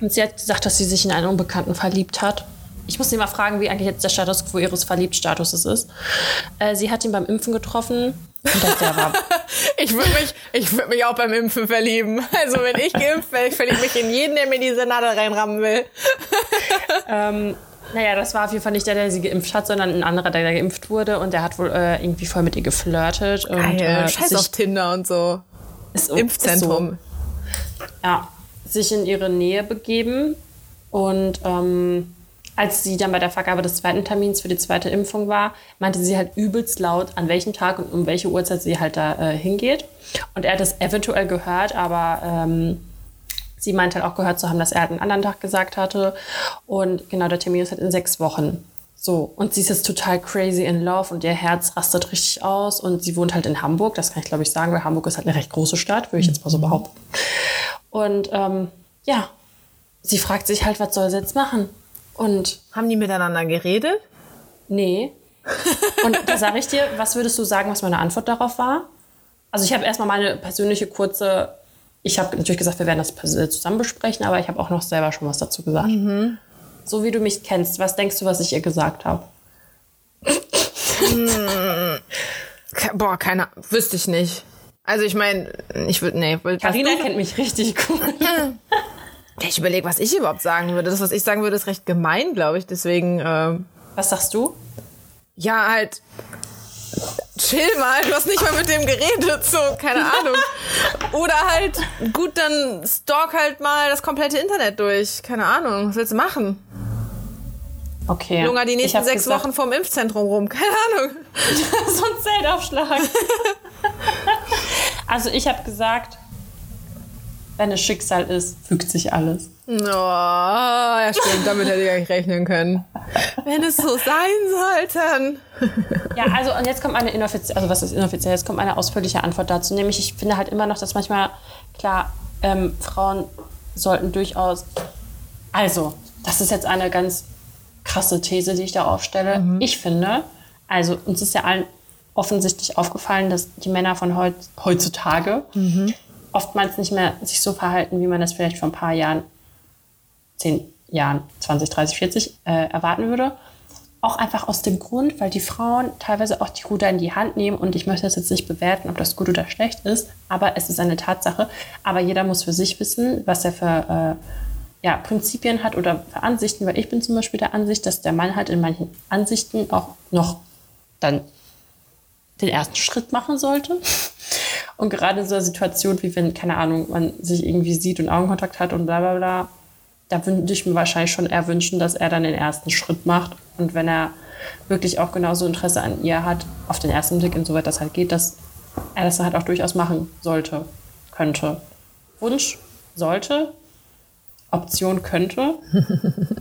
und sie hat gesagt, dass sie sich in einen Unbekannten verliebt hat. Ich muss sie mal fragen, wie eigentlich jetzt der Status quo ihres Verliebtstatuses ist. Äh, sie hat ihn beim Impfen getroffen [LAUGHS] Ich würde mich, ich würde mich auch beim Impfen verlieben. Also wenn ich geimpft werde, ich verliebe mich in jeden, der mir diese Nadel reinrammen will. [LAUGHS] Naja, das war auf jeden Fall nicht der, der sie geimpft hat, sondern ein anderer, der, der geimpft wurde. Und der hat wohl äh, irgendwie voll mit ihr geflirtet. Und, äh, Scheiß sich, auf Tinder und so. ist, Impfzentrum. Ist so, ja, sich in ihre Nähe begeben. Und ähm, als sie dann bei der Vergabe des zweiten Termins für die zweite Impfung war, meinte sie halt übelst laut, an welchem Tag und um welche Uhrzeit sie halt da äh, hingeht. Und er hat es eventuell gehört, aber ähm, sie meinte halt auch gehört zu haben, dass er halt einen anderen Tag gesagt hatte. Und genau, der Termin ist halt in sechs Wochen. So, und sie ist jetzt total crazy in love und ihr Herz rastet richtig aus. Und sie wohnt halt in Hamburg, das kann ich glaube ich sagen, weil Hamburg ist halt eine recht große Stadt, würde ich jetzt mal so behaupten. Und ähm, ja, sie fragt sich halt, was soll sie jetzt machen? Und Haben die miteinander geredet? nee. [LAUGHS] Und da sage ich dir, was würdest du sagen, was meine Antwort darauf war? Also ich habe erstmal meine persönliche kurze ich habe natürlich gesagt, wir werden das zusammen besprechen, aber ich habe auch noch selber schon was dazu gesagt. Mhm. So wie du mich kennst, was denkst du, was ich ihr gesagt habe? [LAUGHS] Boah, keine, wüsste ich nicht. Also ich meine, ich würde, nee. du- kennt mich richtig gut. [LAUGHS] Ich überlege, was ich überhaupt sagen würde. Das, was ich sagen würde, ist recht gemein, glaube ich. Deswegen, ähm, Was sagst du? ja, halt, chill mal, du hast nicht mal mit dem geredet, so, keine Ahnung. Oder halt, gut, dann stalk halt mal das komplette Internet durch. Keine Ahnung, was willst du machen? Okay. Lunger die nächsten sechs gesagt, Wochen vorm Impfzentrum rum. Keine Ahnung. [LAUGHS] so ein Zeltaufschlag. [LAUGHS] also ich habe gesagt, wenn es Schicksal ist, fügt sich alles. Oh, ja stimmt, damit hätte ich nicht rechnen können. Wenn es so sein soll, dann. Ja, also und jetzt kommt eine inoffizielle, also was ist inoffiziell? Jetzt kommt eine ausführliche Antwort dazu. Nämlich, ich finde halt immer noch, dass manchmal, klar, ähm, Frauen sollten durchaus, also, das ist jetzt eine ganz krasse These, die ich da aufstelle. Ich finde, also uns ist ja allen offensichtlich aufgefallen, dass die Männer von heut, heutzutage oftmals nicht mehr sich so verhalten, wie man das vielleicht vor ein paar Jahren, zehn Jahren, 20, 30, 40 äh, erwarten würde. Auch einfach aus dem Grund, weil die Frauen teilweise auch die Ruder in die Hand nehmen und ich möchte das jetzt nicht bewerten, ob das gut oder schlecht ist, aber es ist eine Tatsache. Aber jeder muss für sich wissen, was er für äh, ja, Prinzipien hat oder für Ansichten, weil ich bin zum Beispiel der Ansicht, dass der Mann halt in manchen Ansichten auch noch dann den ersten Schritt machen sollte. Und gerade in so einer Situation, wie wenn, keine Ahnung, man sich irgendwie sieht und Augenkontakt hat und bla bla bla, da würde ich mir wahrscheinlich schon eher wünschen, dass er dann den ersten Schritt macht. Und wenn er wirklich auch genauso Interesse an ihr hat, auf den ersten Blick, insoweit das halt geht, dass er das halt auch durchaus machen sollte, könnte. Wunsch sollte, Option könnte. [LAUGHS]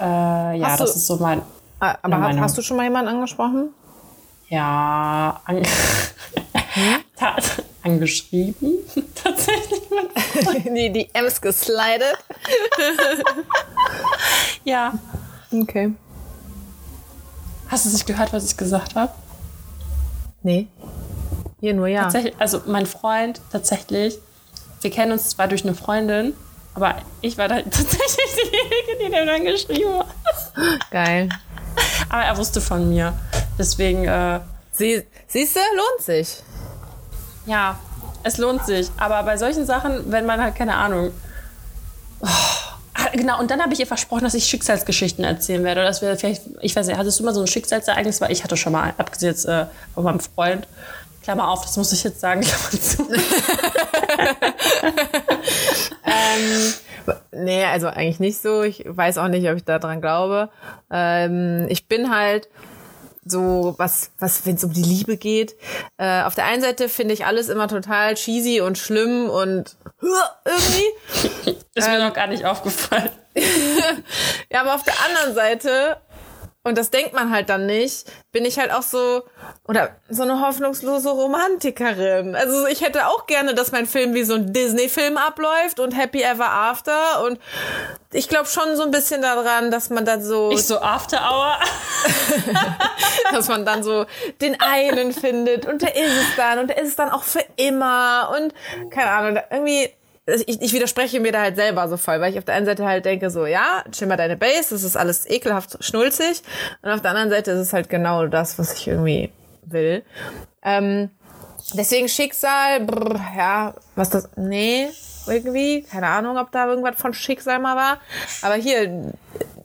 äh, ja, Hast du- das ist so mein. Ah, Aber hast, hast du schon mal jemanden angesprochen? Ja, an [LAUGHS] Ta- angeschrieben. [LAUGHS] Tatsächlich. [LAUGHS] die, die Ems geslidet. [LAUGHS] Ja. Okay. Hast du nicht gehört, was ich gesagt habe? Nee. Hier nur ja. Tatsächlich, also mein Freund, tatsächlich, wir kennen uns zwar durch eine Freundin, aber ich war da tatsächlich diejenige, die den dann geschrieben hat. Geil. Aber er wusste von mir. Deswegen, äh, Sie, siehst du, lohnt sich. Ja, es lohnt sich. Aber bei solchen Sachen, wenn man halt, keine Ahnung. Oh, ah, genau, und dann habe ich ihr versprochen, dass ich Schicksalsgeschichten erzählen werde. Oder dass wir vielleicht, ich weiß nicht, hattest du mal so ein Schicksalsereignis? Weil ich hatte schon mal, abgesehen jetzt äh, von meinem Freund. Klammer auf, das muss ich jetzt sagen, [LAUGHS] Klammer zu. Nee, also eigentlich nicht so. Ich weiß auch nicht, ob ich daran glaube. Ähm, ich bin halt so, was, was, wenn es um die Liebe geht. Äh, auf der einen Seite finde ich alles immer total cheesy und schlimm und irgendwie. [LAUGHS] Ist mir noch gar nicht aufgefallen. [LAUGHS] Ja, aber auf der anderen Seite, und das denkt man halt dann nicht, bin ich halt auch so, oder so eine hoffnungslose Romantikerin. Also ich hätte auch gerne, dass mein Film wie so ein Disney-Film abläuft und Happy Ever After. Und ich glaube schon so ein bisschen daran, dass man dann so, Ich so After Hour. [LAUGHS] dass man dann so den einen findet und der ist es dann und der ist es dann auch für immer und keine Ahnung, irgendwie ich, ich widerspreche mir da halt selber so voll, weil ich auf der einen Seite halt denke so, ja, chill mal deine Base, das ist alles ekelhaft schnulzig und auf der anderen Seite ist es halt genau das, was ich irgendwie will. Ähm, deswegen Schicksal, brr, ja, was das, nee, irgendwie, keine Ahnung, ob da irgendwas von Schicksal mal war, aber hier,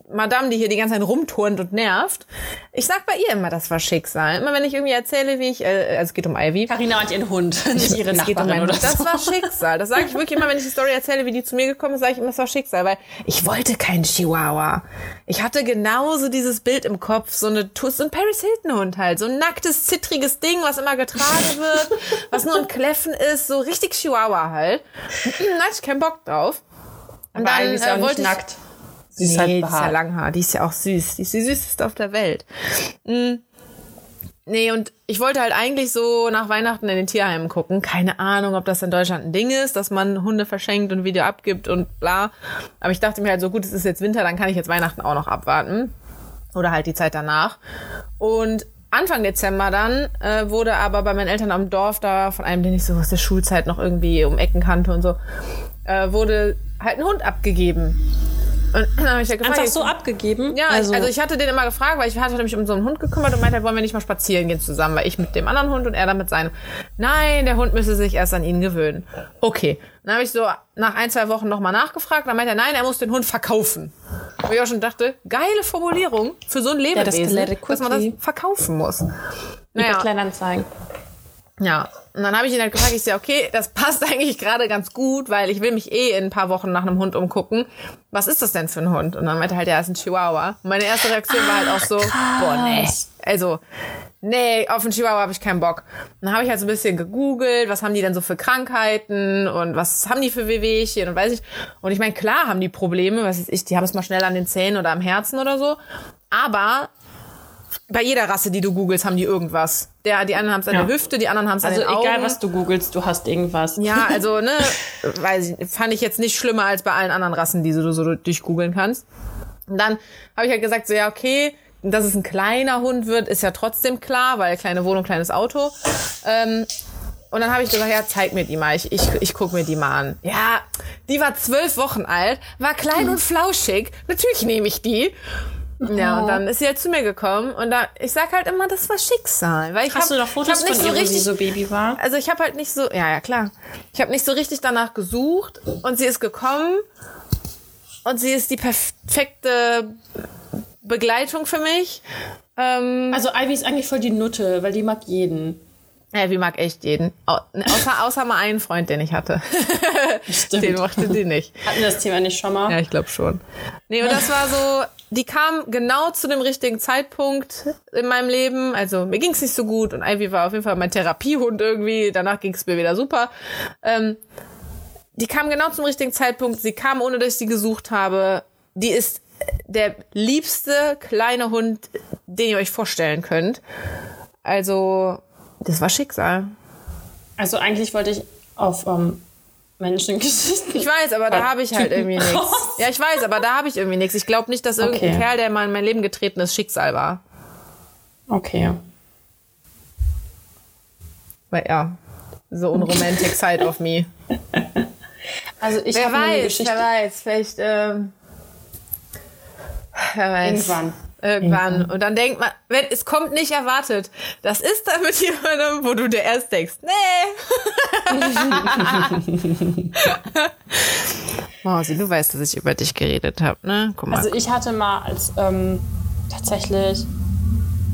Madame, die hier die ganze Zeit rumturnt und nervt. Ich sag bei ihr immer, das war Schicksal. Immer wenn ich irgendwie erzähle, wie ich, äh, also es geht um Ivy. Carina und ihren Hund, [LAUGHS] nicht ihre Es um Nachbarin meinen oder Hund. Das so. war Schicksal. Das sage ich wirklich immer, wenn ich die Story erzähle, wie die zu mir gekommen ist, sage ich immer, das war Schicksal, weil ich wollte keinen Chihuahua. Ich hatte genauso dieses Bild im Kopf, so eine so ein Paris Hilton Hund halt, so ein nacktes, zittriges Ding, was immer getragen wird, was nur ein Kläffen ist, so richtig Chihuahua halt. [CLEARS THROAT] da hatte ich keinen Bock drauf. Und Aber Ivy ist ja auch nicht wollte ich- nackt. Sie ist nee, halt die ist ja behaart. Langhaar, die ist ja auch süß. Die ist die süßeste auf der Welt. Mm. Nee, und ich wollte halt eigentlich so nach Weihnachten in den Tierheimen gucken. Keine Ahnung, ob das in Deutschland ein Ding ist, dass man Hunde verschenkt und Video abgibt und bla. Aber ich dachte mir halt so, gut, es ist jetzt Winter, dann kann ich jetzt Weihnachten auch noch abwarten. Oder halt die Zeit danach. Und Anfang Dezember dann äh, wurde aber bei meinen Eltern am Dorf da von einem, den ich so aus der Schulzeit noch irgendwie um Ecken kannte und so, äh, wurde halt ein Hund abgegeben. Und dann habe ich ja gefragt, Einfach so abgegeben? ja, also, also ich hatte den immer gefragt, weil ich hatte mich um so einen Hund gekümmert und meinte, wollen wir nicht mal spazieren gehen zusammen, weil ich mit dem anderen Hund und er dann mit seinem. Nein, der Hund müsse sich erst an ihn gewöhnen. Okay. Dann habe ich so nach ein, zwei Wochen nochmal nachgefragt. Dann meinte er, nein, er muss den Hund verkaufen. Wo ich auch schon dachte, geile Formulierung für so ein das Lebewesen, let it dass man das verkaufen muss. Über Naja, Kleinanzeigen. Ja. Und dann habe ich ihn halt gefragt, ich so, okay, das passt [LAUGHS] eigentlich gerade ganz gut, weil ich will mich eh in ein paar Wochen nach einem Hund umgucken. Was ist das denn für ein Hund? Und dann meinte halt, ja, ist ein Chihuahua. Und meine erste Reaktion war halt auch so, boah, nee. Also, nee, auf einen Chihuahua habe ich keinen Bock. Dann habe ich halt so ein bisschen gegoogelt, was haben die denn so für Krankheiten und was haben die für Wehwehchen und weiß ich. Und ich meine, klar haben die Probleme, was weiß ich, die haben es mal schnell an den Zähnen oder am Herzen oder so. Aber bei jeder Rasse, die du googelst, haben die irgendwas. Der, die einen haben es an Ja. der Hüfte, die anderen haben es an Also den Augen. egal, was du googelst, du hast irgendwas. Ja, [LAUGHS] also, ne, weiß ich, fand ich jetzt nicht schlimmer als bei allen anderen Rassen, die du so durchgoogeln kannst. Und dann habe ich halt gesagt, so, ja, okay, dass es ein kleiner Hund wird, ist ja trotzdem klar, weil kleine Wohnung, kleines Auto. Ähm, und dann habe ich gesagt, ja, zeig mir die mal. Ich, ich, ich guck mir die mal an. Ja, die war zwölf Wochen alt, war klein und flauschig. Natürlich nehme ich die. Ja, und dann ist sie halt zu mir gekommen und da, ich sag halt immer, das war Schicksal. Weil ich Hast hab, du noch Fotos von so ihr, richtig so Baby war? also ich habe halt nicht so, ja, ja, klar. Ich habe nicht so richtig danach gesucht und sie ist gekommen und sie ist die perfekte Begleitung für mich. Ähm, Also Ivy ist eigentlich voll die Nutte, weil die mag jeden. Wie mag echt jeden. Au- Außer, außer mal einen Freund, den ich hatte. [LAUGHS] Stimmt. Den mochte die nicht. Hatten wir das Thema nicht schon mal? Ja, ich glaube schon. Nee, und das war so, die kam genau zu dem richtigen Zeitpunkt in meinem Leben. Also mir ging's nicht so gut und Ivy war auf jeden Fall mein Therapiehund irgendwie. Danach ging's mir wieder super. Ähm, die kam genau zum richtigen Zeitpunkt. Sie kam, ohne dass ich sie gesucht habe. Die ist der liebste kleine Hund, den ihr euch vorstellen könnt. Also, das war Schicksal. Also eigentlich wollte ich auf ähm, Menschengeschichten. Ich weiß, aber da habe ich halt Typen irgendwie nichts. Ja, ich weiß, aber da habe ich irgendwie nichts. Ich glaube nicht, dass irgendein Okay. Kerl, der mal in mein Leben getreten ist, Schicksal war. Okay. Weil ja, so ein Romantic [LAUGHS] Side of me. Also ich Wer weiß, wer weiß, vielleicht, ähm, wer weiß. Irgendwann. Irgendwann. Und dann denkt man, wenn, es kommt nicht erwartet. Das ist dann mit [LAUGHS] jemandem, wo du dir erst denkst, nee. [LAUGHS] Mausi, du weißt, dass ich über dich geredet habe, ne? Guck mal. Also ich hatte mal als ähm, tatsächlich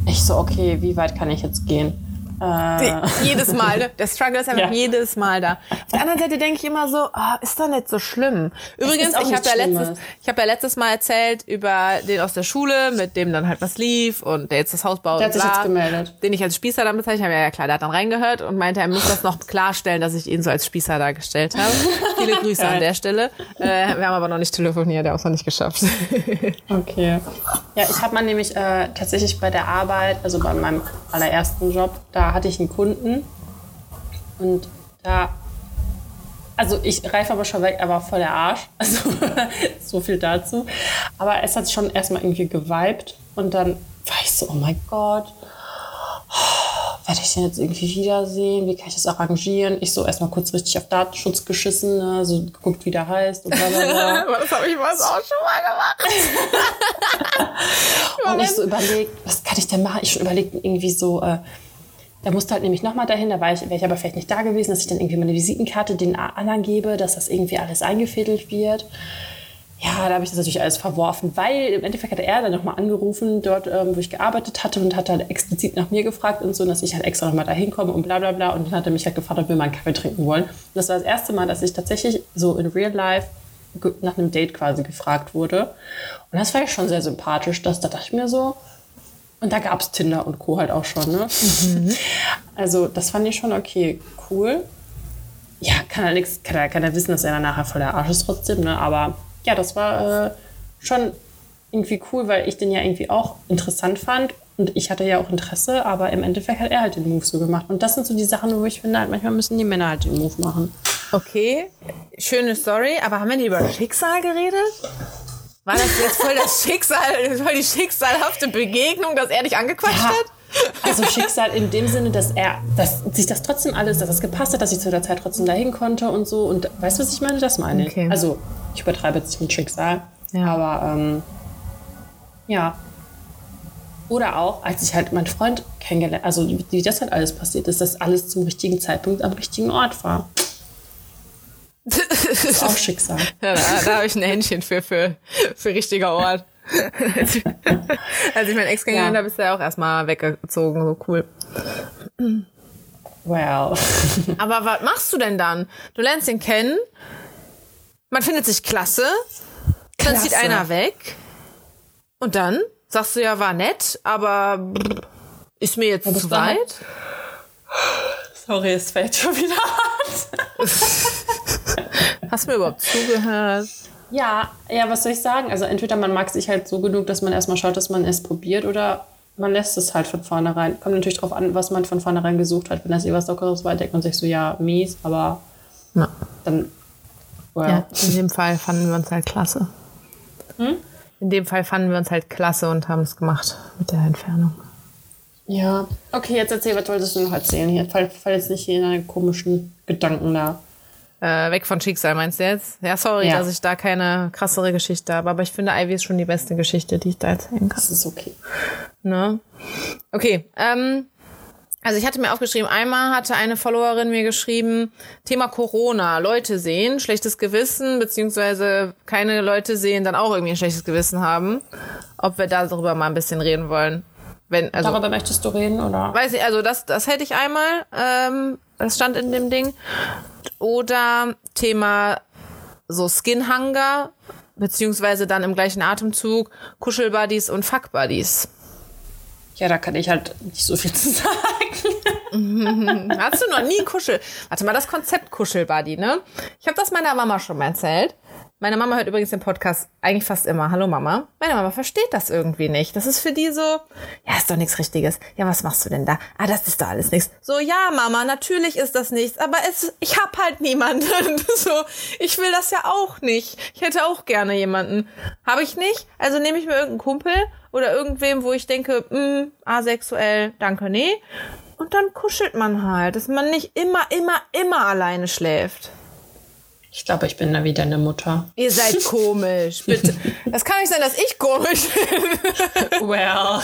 ich so okay, wie weit kann ich jetzt gehen? Äh, jedes Mal, ne? Der Struggle ist einfach Ja. jedes Mal da. Auf der anderen Seite denke ich immer so, ah, ist doch nicht so schlimm. Übrigens, ich habe ja letztes, ich habe ja letztes Mal erzählt über den aus der Schule, mit dem dann halt was lief und der jetzt das Haus baut. Der hat sich jetzt gemeldet. Den ich als Spießer dann bezeichnet habe. Ja, ja, klar, der hat dann reingehört und meinte, er muss das noch klarstellen, dass ich ihn so als Spießer dargestellt habe. [LAUGHS] Viele Grüße an der Stelle. Äh, wir haben aber noch nicht telefoniert, der hat es noch nicht geschafft. [LAUGHS] Okay. Ja, ich habe mal nämlich äh, tatsächlich bei der Arbeit, also bei meinem allerersten Job, da hatte ich einen Kunden und da, also ich reife aber schon weg, er war voll der Arsch. [LAUGHS] Also so viel dazu. Aber es hat schon erstmal irgendwie geweibt und dann war ich so, oh mein Gott, werde ich den jetzt irgendwie wiedersehen? Wie kann ich das arrangieren? Ich so erstmal kurz richtig auf Datenschutz geschissen, ne? so geguckt, wie der heißt und bla bla bla. [LAUGHS] aber das habe ich mal auch schon mal gemacht. [LAUGHS] Und ich so überlegt, was kann ich denn machen? Ich schon überlegt irgendwie so, äh, der musste halt nämlich nochmal dahin, da ich, wäre ich aber vielleicht nicht da gewesen, dass ich dann irgendwie meine Visitenkarte den anderen gebe, dass das irgendwie alles eingefädelt wird. Ja, da habe ich das natürlich alles verworfen, weil im Endeffekt hat er dann nochmal angerufen, dort, ähm, wo ich gearbeitet hatte und hat dann explizit nach mir gefragt und so, dass ich halt extra nochmal da hinkomme und bla bla bla. Und dann hat er mich halt gefragt, ob wir mal einen Kaffee trinken wollen. Und das war das erste Mal, dass ich tatsächlich so in real life nach einem Date quasi gefragt wurde. Und das war ich schon sehr sympathisch. Das, da dachte ich mir so, und da gab es Tinder und Co. halt auch schon, ne? Also, das fand ich schon okay. Cool. Ja, kann er nichts, kann er, kann er wissen, dass er dann nachher voll der Arsch ist trotzdem, ne? Aber ja, das war äh, schon irgendwie cool, weil ich den ja irgendwie auch interessant fand. Und ich hatte ja auch Interesse, aber im Endeffekt hat er halt den Move so gemacht. Und das sind so die Sachen, wo ich finde, halt, manchmal müssen die Männer halt den Move machen. Okay, schöne Story, aber haben wir nicht über Schicksal geredet? War das jetzt voll das Schicksal, voll die schicksalhafte Begegnung, dass er dich angequatscht Ja, hat? Also Schicksal in dem Sinne, dass er, dass sich das trotzdem alles, dass es gepasst hat, dass ich zu der Zeit trotzdem dahin konnte und so. Und weißt du, was ich meine? Das meine ich. Okay. Also ich übertreibe jetzt nicht mit Schicksal, Ja. aber ähm, ja. Oder auch, als ich halt meinen Freund kennengelernt, also wie wie das halt alles passiert ist, dass alles zum richtigen Zeitpunkt am richtigen Ort war. Das ist auch Schicksal. [LAUGHS] Ja, da, da habe ich ein Händchen für, für, für richtiger Ort. [LAUGHS] Als ich, als ich meinen Ex kennengelernt Ja. habe, ist er auch erstmal weggezogen. So cool. Well. [LAUGHS] Aber was machst du denn dann? Du lernst ihn kennen, man findet sich klasse, dann Klasse. zieht einer weg und dann sagst du ja, war nett, aber ist mir jetzt zu dahin- weit. Sorry, es fällt schon wieder hart. Hast du mir überhaupt zugehört? Ja, ja, was soll ich sagen? Also entweder man mag sich halt so genug, dass man erstmal schaut, dass man es probiert oder man lässt es halt von vornherein. Kommt natürlich drauf an, was man von vornherein gesucht hat. Wenn das eh was Lockeres war, denkt man sich so, ja, mies, aber Na, dann, well. ja, in dem Fall fanden wir uns halt klasse. In dem Fall fanden wir uns halt klasse und haben es gemacht mit der Entfernung. Ja. Okay, jetzt erzähl, was wolltest du noch erzählen hier? Fall, fall jetzt nicht hier in deine komischen Gedanken da. Äh, weg von Schicksal meinst du jetzt? Ja, sorry, Ja. dass ich da keine krassere Geschichte habe, aber ich finde, Ivy ist schon die beste Geschichte, die ich da erzählen kann. Das ist okay. Ne? Okay, ähm, also ich hatte mir aufgeschrieben, einmal hatte eine Followerin mir geschrieben, Thema Corona, Leute sehen, schlechtes Gewissen, beziehungsweise keine Leute sehen, dann auch irgendwie ein schlechtes Gewissen haben. Ob wir darüber mal ein bisschen reden wollen. Wenn, also, Darüber möchtest du reden, oder? weiß ich, also das, das hätte ich einmal, ähm, das stand in dem Ding. Oder Thema so Skinhanger, beziehungsweise dann im gleichen Atemzug Kuschelbuddies und Fuckbuddies. Ja, da kann ich halt nicht so viel zu sagen. [LAUGHS] Hast du noch nie Kuschel? Warte mal, das Konzept Kuschelbuddy, ne? Ich habe das meiner Mama schon mal erzählt. Meine Mama hört übrigens den Podcast eigentlich fast immer. Hallo Mama. Meine Mama versteht das irgendwie nicht. Das ist für die so, ja, ist doch nichts Richtiges. Ja, was machst du denn da? Ah, das ist doch alles nichts. So, ja, Mama, natürlich ist das nichts, aber es, ich hab halt niemanden. [LAUGHS] So, ich will das ja auch nicht. Ich hätte auch gerne jemanden. Habe ich nicht. Also nehme ich mir irgendeinen Kumpel oder irgendwem, wo ich denke, mh, asexuell, danke, nee. Und dann kuschelt man halt, dass man nicht immer, immer, immer alleine schläft. Ich glaube, ich bin da wieder eine Mutter. Ihr seid [LAUGHS] komisch, bitte. Das kann nicht sein, dass ich komisch bin. [LAUGHS] Well,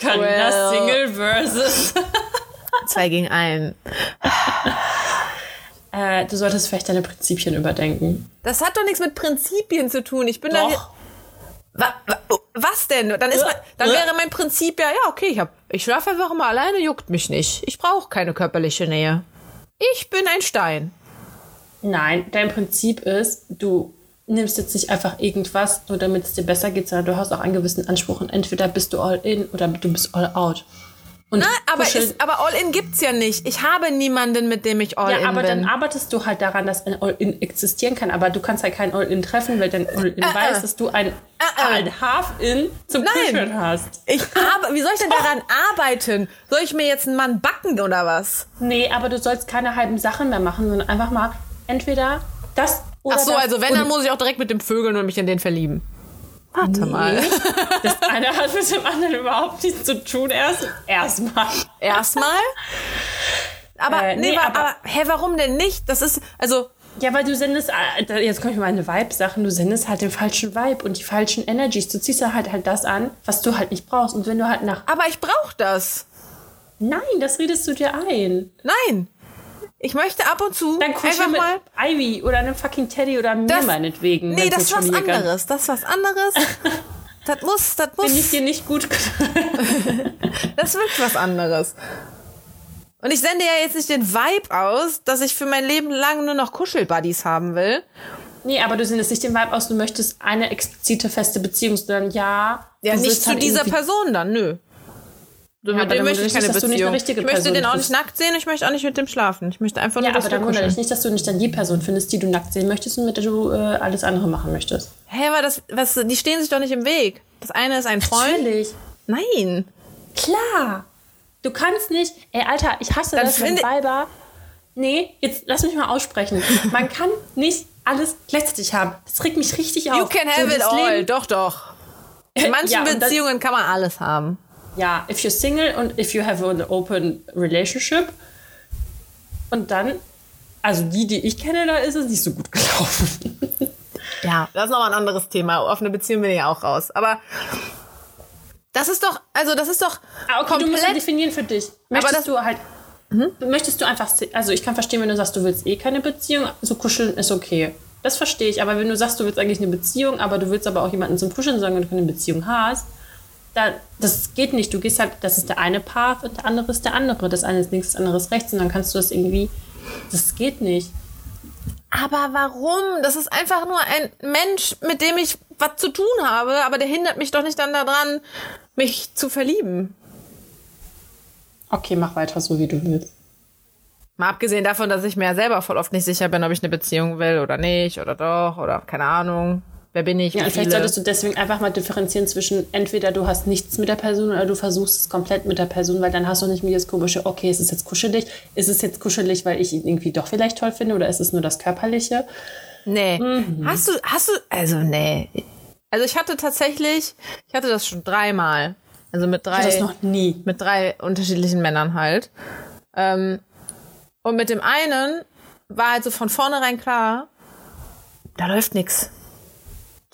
Carina Well. Single versus. [LAUGHS] Zwei gegen einen. Äh, du solltest vielleicht deine Prinzipien überdenken. Das hat doch nichts mit Prinzipien zu tun. Ich bin da. Doch. Wa, wa, was denn? Dann, ist Ja. mein, dann Ja. wäre mein Prinzip ja, ja, okay, ich, hab, ich schlafe einfach immer alleine, juckt mich nicht. Ich brauche keine körperliche Nähe. Ich bin ein Stein. Nein, dein Prinzip ist, du nimmst jetzt nicht einfach irgendwas, nur damit es dir besser geht, sondern du hast auch einen gewissen Anspruch und entweder bist du all in oder du bist all out. Na, aber, kuscheln- ist, aber All-In gibt's ja nicht. Ich habe niemanden, mit dem ich All-In ja, aber bin. dann arbeitest du halt daran, dass ein All-In existieren kann, aber du kannst halt kein All-In treffen, weil dein All-In Äh, äh. weiß, dass du ein, äh. ein Half-In zum. Kuscheln hast. Ich aber wie soll ich denn daran arbeiten? Soll ich mir jetzt einen Mann backen oder was? Nee, aber du sollst keine halben Sachen mehr machen, sondern einfach mal entweder das oder Ach so, das. also wenn, dann muss ich auch direkt mit dem Vögeln und mich in den verlieben. Warte mal. [LAUGHS] Das eine hat mit dem anderen überhaupt nichts zu tun. Erst erstmal. Erstmal. Aber, Äh, nee, nee, aber- aber, hä, warum denn nicht? Das ist, also, Ja, weil du sendest, äh, jetzt komme ich mal meine Vibe-Sachen, du sendest halt den falschen Vibe und die falschen Energies. Du ziehst halt halt das an, was du halt nicht brauchst. Und wenn du halt nach, aber ich brauche das. nein, das redest du dir ein. Nein. Ich möchte ab und zu Dann einfach mit mal. Ivy oder einem fucking Teddy oder mir Das- meinetwegen. Nee, das ist was anderes. Das ist was anderes. [LAUGHS] das muss, das muss. Bin ich dir nicht gut. [LAUGHS] [LAUGHS] Das wirklich was anderes. Und ich sende ja jetzt nicht den Vibe aus, dass ich für mein Leben lang nur noch Kuschelbuddies haben will. nee, aber du sendest nicht den Vibe aus, du möchtest eine explizite feste Beziehung, sondern ja. Ja, nicht zu halt dieser Person dann, nö. So, aber mit dem möchte ich keine nicht, du Beziehung. Ich möchte Person den auch nicht nackt sehen, ich möchte auch nicht mit dem schlafen. Ich möchte einfach nur, Ja, dass aber wir dann kuscheln. nicht, dass du nicht dann die Person findest, die du nackt sehen möchtest und mit der du äh, alles andere machen möchtest. Hä, aber das, was, die stehen sich doch nicht im Weg. Das eine ist ein Freund. Natürlich. Nein. Klar. Du kannst nicht. Ey, Alter, ich hasse Dann das, wenn Weiber. Nee, jetzt lass mich mal aussprechen. [LAUGHS] Man kann nicht alles gleichzeitig haben. Das regt mich richtig auf. You can have So, it all. Leben- Doch, doch. In [LAUGHS] manchen Ja, Beziehungen kann man alles haben. Ja, if you're single und if you have an open relationship. Und dann, also die, die ich kenne, da ist es nicht so gut [LAUGHS] gelaufen. Ja, das ist nochmal ein anderes Thema. Auf eine Beziehung bin ich ja auch raus. Aber das ist doch, also das ist doch Ah, okay, du musst komplett. definieren für dich. Möchtest das- du halt, möchtest du einfach, also ich kann verstehen, wenn du sagst, du willst eh keine Beziehung, so kuscheln ist okay. Das verstehe ich, aber wenn du sagst, du willst eigentlich eine Beziehung, aber du willst aber auch jemanden zum Kuscheln sagen, wenn du keine Beziehung hast, dann, das geht nicht. Du gehst halt, das ist der eine Path und der andere ist der andere. Das eine ist links, das andere ist rechts und dann kannst du das irgendwie, das geht nicht. Aber warum? Das ist einfach nur ein Mensch, mit dem ich was zu tun habe, aber der hindert mich doch nicht dann daran, mich zu verlieben. Okay, mach weiter so, wie du willst. Mal abgesehen davon, dass ich mir ja selber voll oft nicht sicher bin, ob ich eine Beziehung will oder nicht oder doch oder keine Ahnung. Wer bin ich? Ja, vielleicht solltest du deswegen einfach mal differenzieren zwischen entweder du hast nichts mit der Person oder du versuchst es komplett mit der Person, weil dann hast du nicht mehr das komische, okay, ist es jetzt kuschelig? Ist es jetzt kuschelig, weil ich ihn irgendwie doch vielleicht toll finde oder ist es nur das Körperliche? Nee. Hast du, hast du, also nee. Also ich hatte tatsächlich, ich hatte das schon dreimal. Also mit Ich hatte drei, das noch nie. mit drei unterschiedlichen Männern halt. Ähm, und mit dem einen war halt so von vornherein klar, da läuft nix.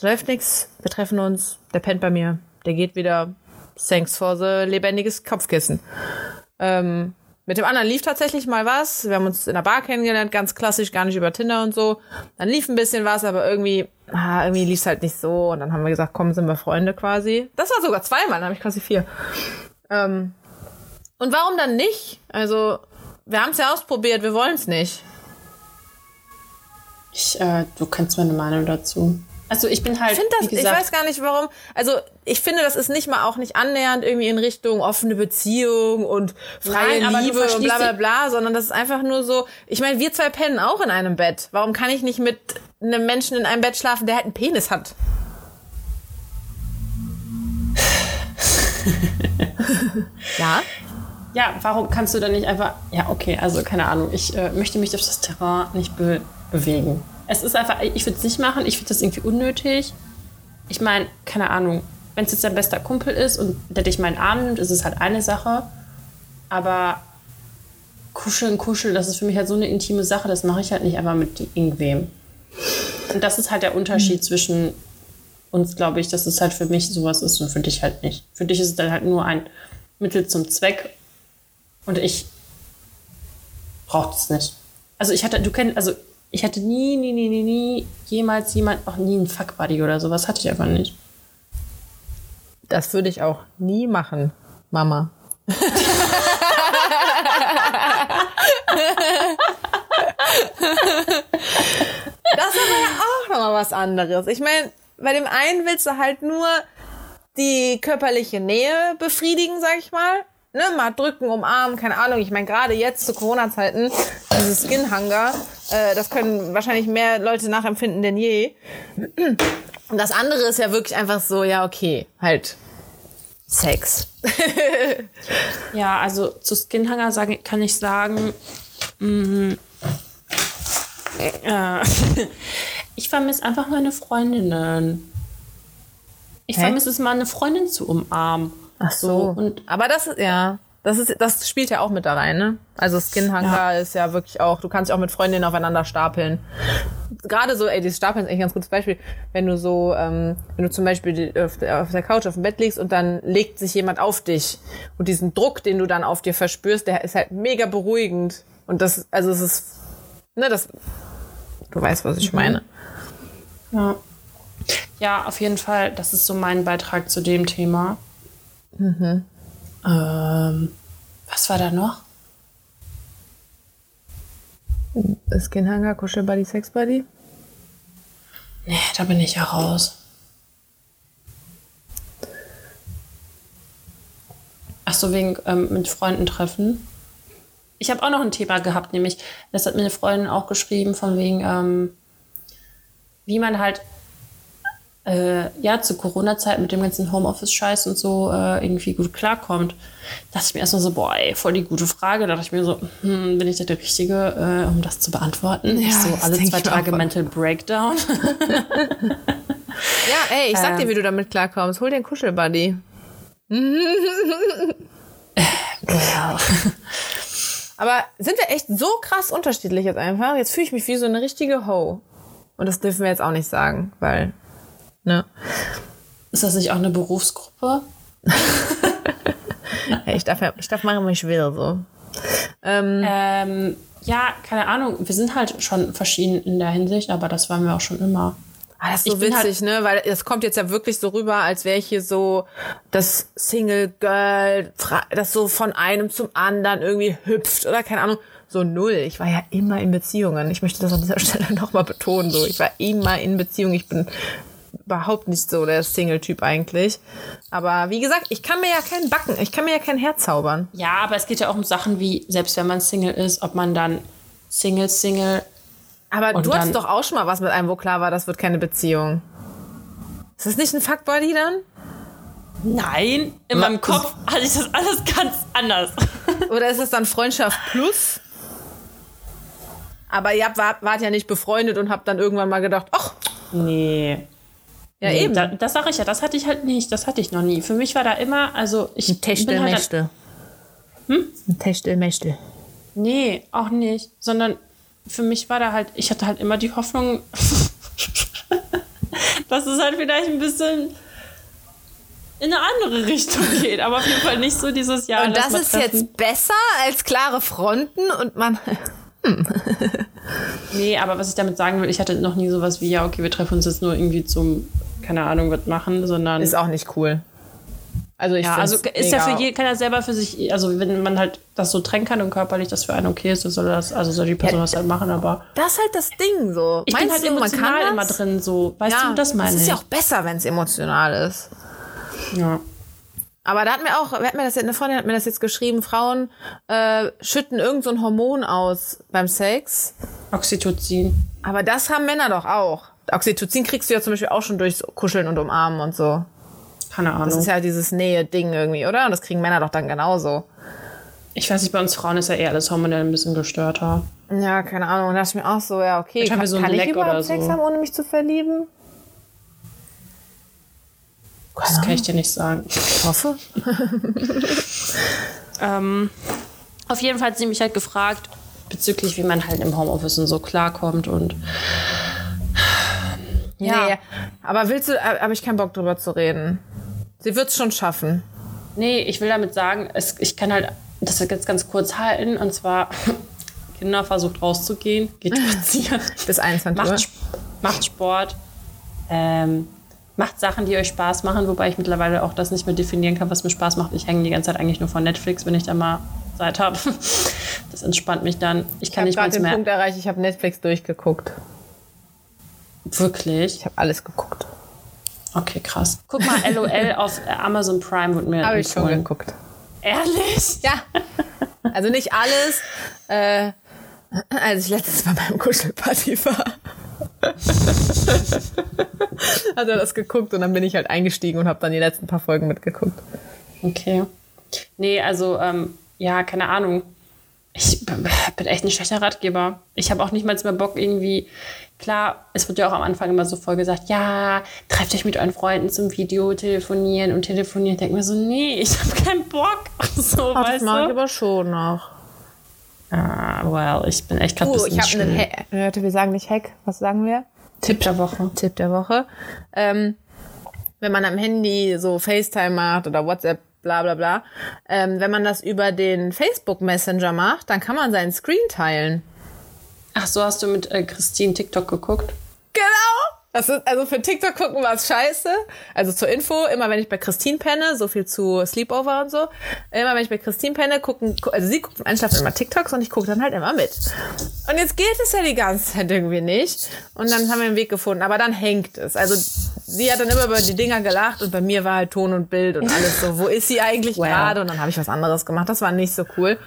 Läuft nix. Wir treffen uns. Der pennt bei mir. Der geht wieder. Thanks for the lebendiges Kopfkissen. Ähm, mit dem anderen lief tatsächlich mal was. Wir haben uns in der Bar kennengelernt, ganz klassisch, gar nicht über Tinder und so. Dann lief ein bisschen was, aber irgendwie, ah, irgendwie lief's halt nicht so. Und dann haben wir gesagt, komm, sind wir Freunde quasi. Das war sogar zweimal, dann habe ich quasi vier. Ähm, und warum dann nicht? Also, wir haben es ja ausprobiert, wir wollen es nicht. Ich, äh, du kennst meine Meinung dazu. Also ich bin halt, Ich finde das, wie ich gesagt, weiß gar nicht warum. Also ich finde, das ist nicht mal auch nicht annähernd irgendwie in Richtung offene Beziehung und freie Nein, Liebe und bla bla bla, sondern das ist einfach nur so. Ich meine, wir zwei pennen auch in einem Bett. Warum kann ich nicht mit einem Menschen in einem Bett schlafen, der halt einen Penis hat? [LAUGHS] ja. ja, warum kannst du dann nicht einfach, ja, okay, also keine Ahnung, ich äh, möchte mich auf das Terrain nicht be bewegen. Es ist einfach, ich würde es nicht machen, ich finde das irgendwie unnötig. Ich meine, keine Ahnung, wenn es jetzt dein bester Kumpel ist und der dich meinen Arm nimmt, ist es halt eine Sache. Aber kuscheln, kuscheln, das ist für mich halt so eine intime Sache, das mache ich halt nicht einfach mit irgendwem. Und das ist halt der Unterschied zwischen uns, glaube ich, dass es halt für mich sowas ist und für dich halt nicht. Für dich ist es dann halt nur ein Mittel zum Zweck und ich brauche es nicht. Also ich hatte, du kennst, also ich hatte nie, nie, nie, nie, nie jemals jemand, auch nie einen Fuckbuddy oder sowas hatte ich einfach nicht. Das würde ich auch nie machen, Mama. Das ist aber ja auch nochmal was anderes. Ich meine, bei dem einen willst du halt nur die körperliche Nähe befriedigen, sag ich mal. Ne, mal drücken, umarmen, keine Ahnung. Ich meine, gerade jetzt zu Corona-Zeiten, dieses Skin-Hunger, äh, das können wahrscheinlich mehr Leute nachempfinden denn je. Und das andere ist ja wirklich einfach so, ja, okay, halt Sex. [LAUGHS] Ja, also zu Skinhanger sagen, kann ich sagen, mm, äh, [LAUGHS] ich vermisse einfach meine Freundinnen. Ich vermisse es mal, eine Freundin zu umarmen. Ach so. und Aber das ist, ja, das ist, das spielt ja auch mit da rein, ne? Also Skinhanger ist ja wirklich auch, du kannst dich auch mit Freundinnen aufeinander stapeln. Gerade so, ey, dieses Stapeln ist eigentlich ein ganz gutes Beispiel. Wenn du so, ähm, wenn du zum Beispiel auf der, auf der Couch auf dem Bett liegst und dann legt sich jemand auf dich und diesen Druck, den du dann auf dir verspürst, der ist halt mega beruhigend. Und das, also es ist, ne, das, du weißt, was ich meine. Ja. ja, auf jeden Fall, das ist so mein Beitrag zu dem Thema. Mhm. Ähm, was war da noch? Skinhanger, Kuschelbuddy, Sexbuddy? Nee, da bin ich ja raus. Ach so, wegen ähm, mit Freunden treffen. Ich habe auch noch ein Thema gehabt, nämlich, das hat mir eine Freundin auch geschrieben, von wegen, ähm, wie man halt äh, ja zu Corona-Zeit mit dem ganzen Homeoffice-Scheiß und so äh, irgendwie gut klarkommt. Da dachte ich mir erstmal so, boah, ey, voll die gute Frage. Da dachte ich mir so, hm, bin ich da der Richtige, äh, um das zu beantworten? ich so alle zwei Tage. Mental Breakdown. Ja, ey, ich sag dir, [LAUGHS] wie du damit klarkommst. Hol dir einen Kuschelbuddy. ja. [LAUGHS] Aber sind wir echt so krass unterschiedlich jetzt einfach? Jetzt fühle ich mich wie so eine richtige Ho. Und das dürfen wir jetzt auch nicht sagen, weil, ne? Ist das nicht auch eine Berufsgruppe? [LAUGHS] Hey, ich, darf, ich darf machen, was ich will, so. Ähm, Ähm, ja, keine Ahnung. Wir sind halt schon verschieden in der Hinsicht, aber das waren wir auch schon immer. Ah, das ist so Ich bin witzig, ne? Weil es kommt jetzt ja wirklich so rüber, als wäre ich hier so das Single Girl, das so von einem zum anderen irgendwie hüpft oder keine Ahnung. So null. Ich war ja immer in Beziehungen. Ich möchte das an dieser [LAUGHS] Stelle nochmal betonen. So, ich war immer in Beziehung. Ich bin überhaupt nicht so der Single-Typ eigentlich. Aber wie gesagt, ich kann mir ja keinen backen. Ich kann mir ja kein Herz zaubern. Ja, aber es geht ja auch um Sachen wie, selbst wenn man Single ist, ob man dann Single, Single. Aber du hattest doch auch schon mal was mit einem, wo klar war, das wird keine Beziehung. Ist das nicht ein Fuckbody dann? Nein, in Was? meinem Kopf hatte ich das alles ganz anders. [LAUGHS] Oder ist es dann Freundschaft plus? Aber ihr habt, wart, wart ja nicht befreundet und habt dann irgendwann mal gedacht, ach, Nee. Ja nee, eben. Da, das sage ich ja, das hatte ich halt nicht. Das hatte ich noch nie. Für mich war da immer, also ich bin halt dann, Hm? Ein Techtelmechtel. Nee, auch nicht. Sondern für mich war da halt, ich hatte halt immer die Hoffnung, [LAUGHS] dass es halt vielleicht ein bisschen in eine andere Richtung geht. Aber auf jeden Fall nicht so dieses Jahr. Und das ist jetzt besser als klare Fronten und man. [LAUGHS] Nee, aber was ich damit sagen will, ich hatte noch nie sowas wie, ja, okay, wir treffen uns jetzt nur irgendwie zum, keine Ahnung, was machen, sondern. Ist auch nicht cool. Also ich ja, also ist ja für jeden, kann ja selber für sich, also wenn man halt das so trennen kann und körperlich das für einen okay ist, dann soll das, also soll die Person Ja, das halt machen, aber Das ist halt das Ding so. ich Meinst bin halt du, man emotional immer das? drin, so, weißt Ja, du, das meine ist ich. ja auch besser, wenn es emotional ist. ja. Aber da hat mir auch, wer hat mir das, eine Freundin hat mir das jetzt geschrieben, Frauen äh, schütten irgend so ein Hormon aus beim Sex. Oxytocin. Aber das haben Männer doch auch. Oxytocin kriegst du ja zum Beispiel auch schon durchs Kuscheln und Umarmen und so. Keine Ahnung. Das ist ja dieses Nähe-Ding irgendwie, oder? Und das kriegen Männer doch dann genauso. ich weiß nicht, bei uns Frauen ist ja eher alles hormonell ein bisschen gestörter. Ja, keine Ahnung. Und da dachte ich mir auch so, ja, okay, haben kann, so kann ich überhaupt Sex so. haben, ohne mich zu verlieben? Das kann ich dir nicht sagen. Ich hoffe. [LAUGHS] Ähm, auf jeden Fall hat sie mich halt gefragt, bezüglich, wie man halt im Homeoffice und so klarkommt und Ja. Nee, aber willst du, äh, habe ich keinen Bock drüber zu reden. Sie wird's schon schaffen. Nee, ich will damit sagen, es, ich kann halt das jetzt ganz kurz halten. Und zwar, [LAUGHS] Kinder versucht rauszugehen, geht [LAUGHS] spazieren, Bis 21 Uhr. macht, macht Sport, ähm, macht Sachen, die euch Spaß machen, wobei ich mittlerweile auch das nicht mehr definieren kann, was mir Spaß macht. Ich hänge die ganze Zeit eigentlich nur von Netflix, wenn ich da mal Zeit habe. [LAUGHS] Das entspannt mich dann. Ich Ich kann habe nicht mal gerade den mehr. Punkt erreicht, ich habe Netflix durchgeguckt. Wirklich? Ich habe alles geguckt. Okay, krass. Guck mal, LOL [LAUGHS] auf Amazon Prime wird mir Habe ich schon geguckt. Ehrlich? Ja. Also nicht alles. Äh, als ich letztens bei meinem Kuschelparty war. [LAUGHS] hat er das geguckt und dann bin ich halt eingestiegen und habe dann die letzten paar Folgen mitgeguckt. Okay. Nee, also, ähm, ja, keine Ahnung. Ich bin echt ein schlechter Ratgeber. Ich habe auch nicht mal mehr Bock irgendwie. Klar, es wird ja auch am Anfang immer so voll gesagt, ja, trefft euch mit euren Freunden zum Video telefonieren und telefonieren. Ich denke mir so, nee, ich habe keinen Bock. [LAUGHS] So, Ach, das weißt mag ich aber schon noch. Ah, well, ich bin echt gerade ich bisschen habe einen schlimm. Hack. Leute, wir sagen nicht Hack. Was sagen wir? Tipp der Woche. Tipp der Woche. Ähm, wenn man am Handy so FaceTime macht oder WhatsApp, bla bla bla, ähm, wenn man das über den Facebook Messenger macht, dann kann man seinen Screen teilen. Ach so, hast du mit äh, Christine TikTok geguckt? Genau! Das ist, also für TikTok gucken war es scheiße. Also zur Info, immer wenn ich bei Christine penne, so viel zu Sleepover und so, immer wenn ich bei Christine penne, gucken, gu- also sie guckt zum Einschlafen immer TikToks und ich gucke dann halt immer mit. Und jetzt geht es ja die ganze Zeit irgendwie nicht. Und dann haben wir einen Weg gefunden, aber dann hängt es. Also sie hat dann immer über die Dinger gelacht und bei mir war halt Ton und Bild und alles so, wo ist sie eigentlich [LAUGHS] Wow. gerade? Und dann habe ich was anderes gemacht. Das war nicht so cool.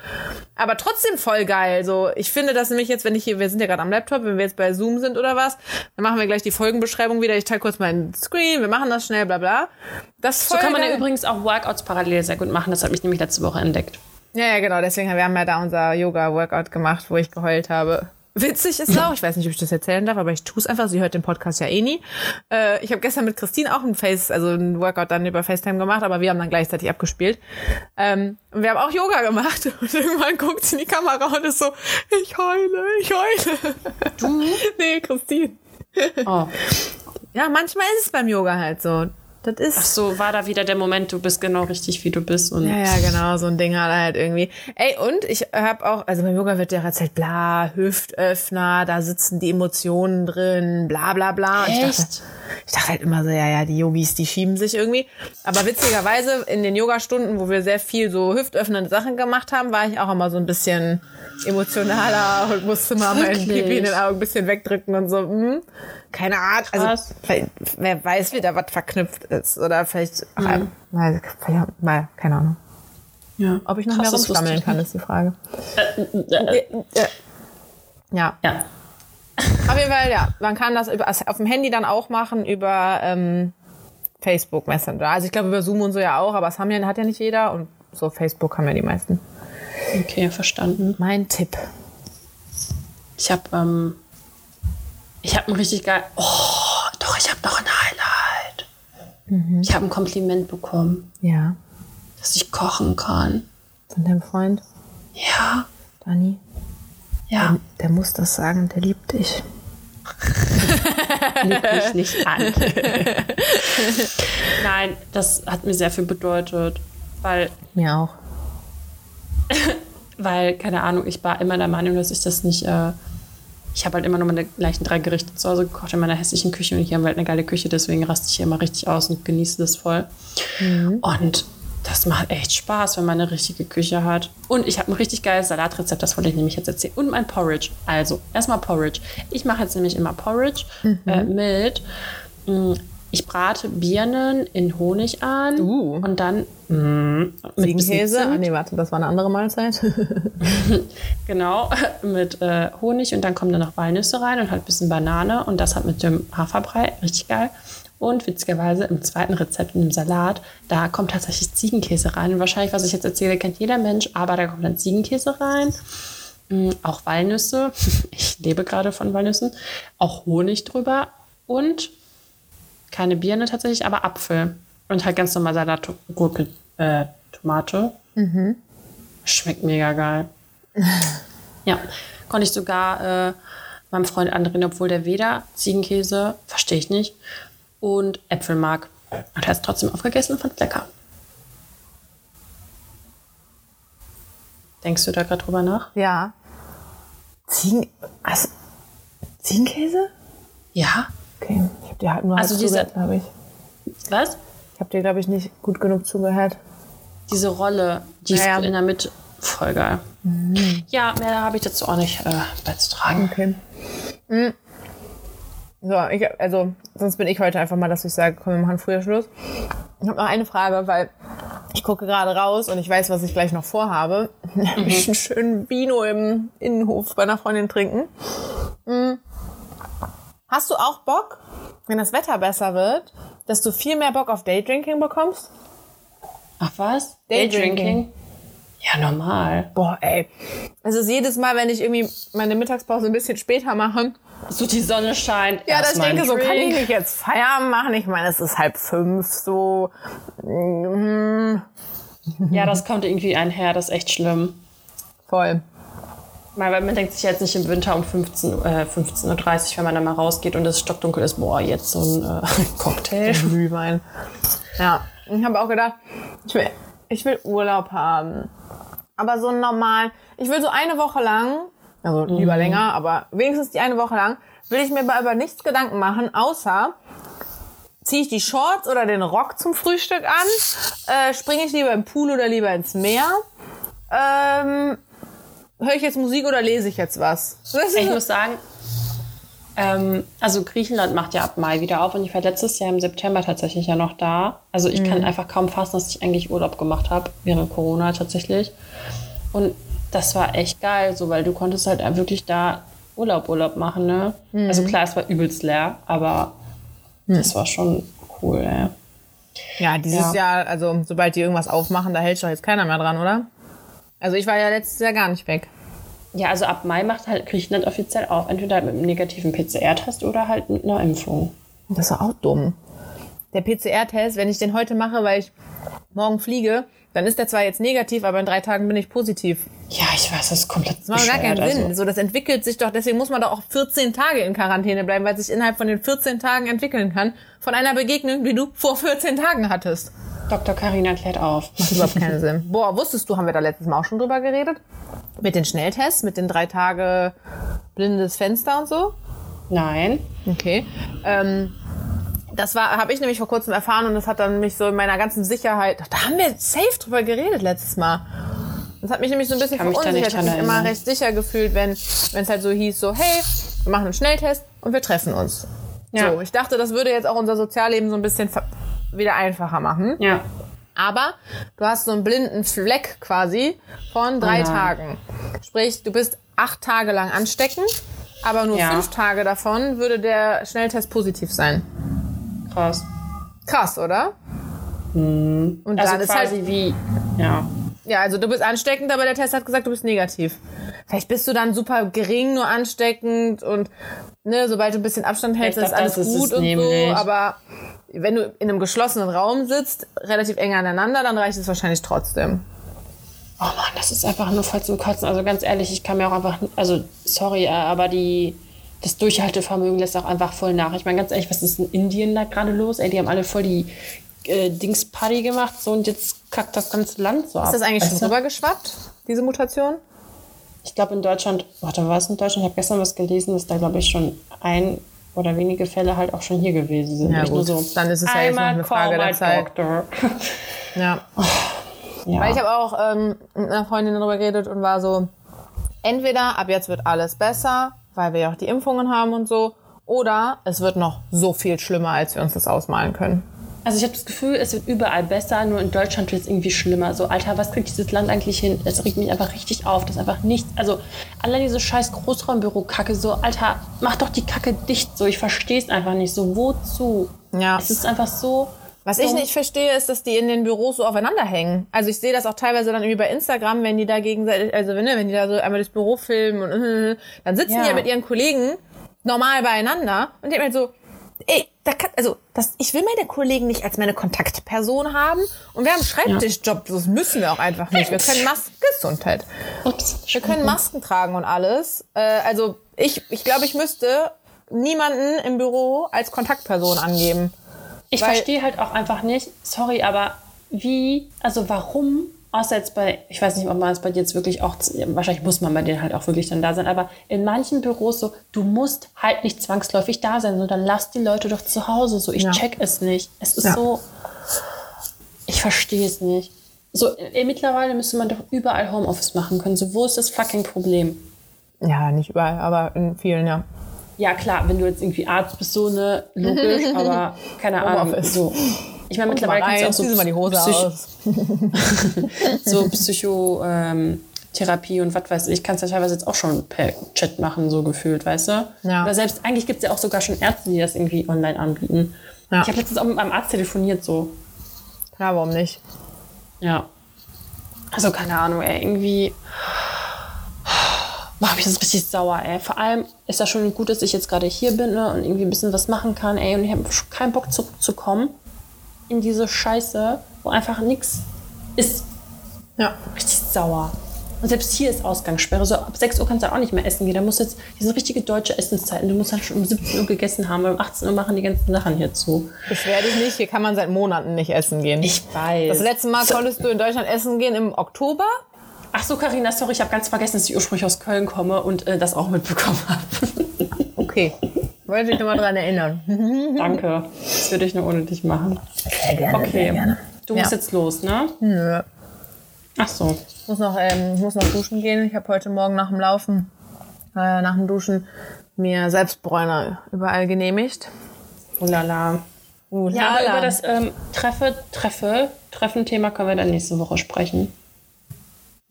Aber trotzdem voll geil. So, ich finde das nämlich jetzt, wenn ich hier, wir sind ja gerade am Laptop, wenn wir jetzt bei Zoom sind oder was, dann machen wir gleich die Folgenbeschreibung wieder. Ich teile kurz meinen Screen, wir machen das schnell, bla bla. Das ist So voll kann man geil. ja übrigens auch Workouts parallel sehr gut machen. Das hat mich nämlich letzte Woche entdeckt. Ja, ja, genau. Deswegen, wir haben ja da unser Yoga-Workout gemacht, wo ich geheult habe. Witzig ist auch, ich weiß nicht, ob ich das erzählen darf, aber ich tue es einfach. Sie hört den Podcast ja eh nie. Äh, ich habe gestern mit Christine auch ein Face, also ein Workout dann über FaceTime gemacht, aber wir haben dann gleichzeitig abgespielt. Ähm, und wir haben auch Yoga gemacht [LAUGHS] und irgendwann guckt sie in die Kamera und ist so, ich heule, ich heule. Du? [LAUGHS] nee, Christine. Oh. Ja, manchmal ist es beim Yoga halt so. Das ist. Ach so, war da wieder der Moment, du bist genau richtig, wie du bist. Und Ja, ja, genau, so ein Ding halt, halt irgendwie. Ey, und ich habe auch, also beim Yoga wird ja erzählt, bla, Hüftöffner, da sitzen die Emotionen drin, bla bla bla. Und ich dachte, Echt? ich dachte halt immer so, ja, ja, die Yogis, die schieben sich irgendwie. Aber witzigerweise in den Yogastunden, wo wir sehr viel so hüftöffnende Sachen gemacht haben, war ich auch immer so ein bisschen emotionaler und musste mal mein Wirklich? Pipi in den Augen ein bisschen wegdrücken und so. Hm, keine Ahnung. Also, wer weiß, wie da was verknüpft ist. Oder vielleicht, ach, mal, vielleicht mal, keine Ahnung. ja. Ob ich noch Krass, mehr rumstammeln kann, ist die Frage. Äh, äh, Ja, ja. auf jeden Fall, ja. Man kann das über, auf dem Handy dann auch machen über ähm, Facebook Messenger. Also ich glaube über Zoom und so ja auch, aber es haben ja, hat ja nicht jeder und so Facebook haben ja die meisten. Okay, verstanden. Mein Tipp. Ich habe ähm, ich habe ein richtig geil. Oh, doch, ich habe noch ein Highlight. Mhm. Ich habe ein Kompliment bekommen, Ja. dass ich kochen kann. Von deinem Freund, Ja, Dani. ja. Der muss das sagen, der liebt dich. [LAUGHS] Lüg mich nicht an. [LAUGHS] Nein, das hat mir sehr viel bedeutet, weil Mir auch. [LAUGHS] weil, keine Ahnung, ich war immer der Meinung, dass ich das nicht. Äh, ich habe halt immer nur meine gleichen drei Gerichte zu Hause gekocht in meiner hässlichen Küche und hier haben wir halt eine geile Küche, deswegen raste ich hier immer richtig aus und genieße das voll. Und das macht echt Spaß, wenn man eine richtige Küche hat. Und ich habe ein richtig geiles Salatrezept, das wollte ich nämlich jetzt erzählen. Und mein Porridge. Also, erstmal Porridge. Ich mache jetzt nämlich immer Porridge äh, mit. mh, Ich brate Birnen in Honig an Uh. und dann mh, mit. Zimt. Ah, nee, warte, das war eine andere Mahlzeit. [LAUGHS] Genau, [LAUGHS] mit äh, Honig und dann kommen da noch Walnüsse rein und halt ein bisschen Banane und das halt mit dem Haferbrei, richtig geil. Und witzigerweise im zweiten Rezept, in dem Salat, da kommt tatsächlich Ziegenkäse rein. Und wahrscheinlich, was ich jetzt erzähle, kennt jeder Mensch, aber da kommt dann Ziegenkäse rein, mm, auch Walnüsse, [LAUGHS] ich lebe gerade von Walnüssen, auch Honig drüber und keine Birne tatsächlich, aber Apfel. Und halt ganz normal Salat, Gurke, äh, Tomate. Schmeckt mega geil. [LAUGHS] Ja, konnte ich sogar äh, meinem Freund andrehen, obwohl der weder Ziegenkäse, verstehe ich nicht, und Äpfel mag. Und er hat es trotzdem aufgegessen und fand es lecker. Denkst du da gerade drüber nach? ja. Ziegen... Also, Ziegenkäse? Ja. Okay, ich habe dir halt nur Also halb diese- zugehört, glaube ich. Was? Ich habe dir, glaube ich, nicht gut genug zugehört. Diese Rolle, die Ja, ja. in der Mitte, voll geil. Ja, mehr habe ich dazu auch nicht äh, beizutragen. Okay. Mhm. So, ich, also, sonst bin ich heute einfach mal, dass ich sage, komm, wir machen früher Schluss. Ich habe noch eine Frage, weil ich gucke gerade raus und ich weiß, was ich gleich noch vorhabe. [LAUGHS] Nämlich einen schönen Vino im Innenhof bei einer Freundin trinken. Mhm. Hast du auch Bock, wenn das Wetter besser wird, dass du viel mehr Bock auf Daydrinking bekommst? Ach was? Daydrinking. Daydrinking? Ja, normal. Boah, ey. Es ist jedes Mal, wenn ich irgendwie meine Mittagspause ein bisschen später mache, So die Sonne scheint. Ja, dass ich denke, so kann ich nicht jetzt Feierabend machen. Ich meine, es ist halb fünf, so. mm, Ja, das kommt irgendwie einher, das ist echt schlimm. Voll. Weil man denkt sich jetzt nicht im Winter um 15, äh, 15.30 Uhr, wenn man dann mal rausgeht und es stockdunkel ist, boah, jetzt so ein äh, [LAUGHS] Cocktail. Glühwein. Ja, ich habe auch gedacht, ich will, ich will Urlaub haben. Aber so normal. Ich will so eine Woche lang, also lieber länger, aber wenigstens die eine Woche lang, will ich mir bei- über nichts Gedanken machen, außer ziehe ich die Shorts oder den Rock zum Frühstück an, äh, springe ich lieber im Pool oder lieber ins Meer, ähm, höre ich jetzt Musik oder lese ich jetzt was? Ich muss sagen, ähm, also Griechenland macht ja ab Mai wieder auf und ich war letztes Jahr im September tatsächlich ja noch da. Also ich kann einfach kaum fassen, dass ich eigentlich Urlaub gemacht habe, während Corona tatsächlich. Und das war echt geil, so weil du konntest halt wirklich da Urlaub, Urlaub machen, ne? Also klar, es war übelst leer, aber das war schon cool, ey. Ja, dieses Ja. Jahr, also sobald die irgendwas aufmachen, da hält sich doch jetzt keiner mehr dran, oder? Also ich war ja letztes Jahr gar nicht weg. Ja, also ab Mai macht halt Griechenland offiziell auf. Entweder mit einem negativen PCR-Test oder halt mit einer Impfung. Das ist auch dumm. Der PCR-Test, wenn ich den heute mache, weil ich morgen fliege, dann ist der zwar jetzt negativ, aber in drei Tagen bin ich positiv. Ja, ich weiß, das ist komplett Das macht gar keinen bescheuert, Sinn. also. So, das entwickelt sich doch, deswegen muss man doch auch 14 Tage in Quarantäne bleiben, weil es sich innerhalb von den 14 Tagen entwickeln kann. Von einer Begegnung, die du vor 14 Tagen hattest. Dr. Karina klärt auf. Macht überhaupt keinen [LAUGHS] Sinn. Boah, wusstest du, haben wir da letztes Mal auch schon drüber geredet? Mit den Schnelltests, mit den drei Tage blindes Fenster und so? Nein. Okay. Ähm, das war, habe ich nämlich vor kurzem erfahren und das hat dann mich so in meiner ganzen Sicherheit, da haben wir safe drüber geredet letztes Mal. Das hat mich nämlich so ein bisschen verunsichert. Ich habe mich immer recht sicher gefühlt, wenn es halt so hieß, so hey, wir machen einen Schnelltest und wir treffen uns. Ja. So, ich dachte, das würde jetzt auch unser Sozialleben so ein bisschen wieder einfacher machen. Ja. Aber du hast so einen blinden Fleck quasi von drei nein. Tagen. Sprich, du bist acht Tage lang ansteckend, aber nur Ja. fünf Tage davon würde der Schnelltest positiv sein. Krass. Krass, oder? Und Also dann ist quasi halt, wie, ja. ja, also du bist ansteckend, aber der Test hat gesagt, du bist negativ. Vielleicht bist du dann super gering nur ansteckend und ne, sobald du ein bisschen Abstand hältst, Ich ist glaub, alles ist gut und so. Aber wenn du in einem geschlossenen Raum sitzt, relativ eng aneinander, dann reicht es wahrscheinlich trotzdem. Oh Mann, das ist einfach nur voll zum Kotzen. Also ganz ehrlich, ich kann mir auch einfach, also sorry, äh, aber die, das Durchhaltevermögen lässt auch einfach voll nach. Ich meine, ganz ehrlich, was ist in Indien da gerade los? Ey, die haben alle voll die äh, Dingsparty gemacht so und jetzt kackt das ganze Land so ab. Ist das eigentlich schon rübergeschwappt, diese Mutation? Ich glaube in Deutschland, warte, war es in Deutschland? Ich habe gestern was gelesen, dass da glaube ich schon ein oder wenige Fälle halt auch schon hier gewesen sind. Ja, gut. so, Dann ist es ja jetzt noch eine Frage der Zeit. Doctor. [LAUGHS] Ja. ja. Weil ich habe auch ähm, mit einer Freundin darüber geredet und war so, entweder ab jetzt wird alles besser, weil wir ja auch die Impfungen haben und so, oder es wird noch so viel schlimmer, als wir uns das ausmalen können. Also ich habe das Gefühl, es wird überall besser, nur in Deutschland wird es irgendwie schlimmer. So, Alter, was kriegt dieses Land eigentlich hin? Es regt mich einfach richtig auf. Das ist einfach nichts. Also, allein diese scheiß Großraumbüro-Kacke, so, Alter, mach doch die Kacke dicht. So, ich verstehe es einfach nicht. So, wozu? Ja. Es ist einfach so. Was ich nicht verstehe, ist, dass die in den Büros so aufeinander hängen. Also ich sehe das auch teilweise dann irgendwie bei Instagram, wenn die da gegenseitig, also wenn, ne, wenn die da so einmal durchs Büro filmen und [LAUGHS] dann sitzen Ja. die ja mit ihren Kollegen normal beieinander und denken halt so, ey, da kann, also das, ich will meine Kollegen nicht als meine Kontaktperson haben und wir haben Schreibtischjob, das müssen wir auch einfach nicht. Wir können Masken, [LAUGHS] Gesundheit. Ups, Wir können Masken tragen und alles. Äh, also ich, ich glaube, ich müsste niemanden im Büro als Kontaktperson angeben. Ich verstehe halt auch einfach nicht, sorry, aber wie, also warum, außer jetzt bei, ich weiß nicht, ob man es bei dir jetzt wirklich auch, wahrscheinlich muss man bei denen halt auch wirklich dann da sein, aber in manchen Büros so, du musst halt nicht zwangsläufig da sein, sondern lass die Leute doch zu Hause so. Ich Ja. check es nicht. Es ist Ja. so, ich verstehe es nicht. So, äh, mittlerweile müsste man doch überall Homeoffice machen können. So, wo ist das fucking Problem? Ja, nicht überall, aber in vielen, ja. Ja, klar, wenn du jetzt irgendwie Arzt bist, so ne, logisch, [LAUGHS] aber keine Ahnung. So. Ich meine, mittlerweile kannst du auch so mal die Hose Psych- aus. [LAUGHS] so Psychotherapie und was weiß ich, kannst du ja teilweise jetzt auch schon per Chat machen, so gefühlt, weißt du? Ja. Oder selbst, eigentlich gibt es ja auch sogar schon Ärzte, die das irgendwie online anbieten. Ja. Ich habe letztens auch mit meinem Arzt telefoniert, so. Ja, warum nicht? Ja. Also, keine Ahnung, ey, irgendwie macht mich das richtig sauer, ey. Vor allem ist das schon gut, dass ich jetzt gerade hier bin ne, und irgendwie ein bisschen was machen kann, ey. Und ich habe keinen Bock zurückzukommen in diese Scheiße, wo einfach nichts ist. Ja. Richtig sauer. Und selbst hier ist Ausgangssperre. So ab 6 Uhr kannst du auch nicht mehr essen gehen. Da musst du jetzt, die sind richtige deutsche Essenszeiten. Du musst dann schon um 17 Uhr gegessen haben, weil um 18 Uhr machen die ganzen Sachen hier zu. Beschwer dich nicht, hier kann man seit Monaten nicht essen gehen. Ich weiß. das letzte Mal konntest du in Deutschland essen gehen im Oktober. Ach so, Karina, sorry, ich habe ganz vergessen, dass ich ursprünglich aus Köln komme und äh, das auch mitbekommen habe. [LAUGHS] Okay. Wollte ich nochmal dran erinnern. [LAUGHS] Danke. Das würde ich nur ohne dich machen. Sehr gerne, Okay. Du musst Ja. jetzt los, ne? Nö. Ach so. Ich muss noch, ähm, ich muss noch duschen gehen. Ich habe heute Morgen nach dem Laufen, äh, nach dem Duschen, mir Selbstbräuner überall genehmigt. Ulala. Uh, Ja, aber über das ähm, Treffe, Treffe, Treffen-Thema können wir dann nächste Woche sprechen.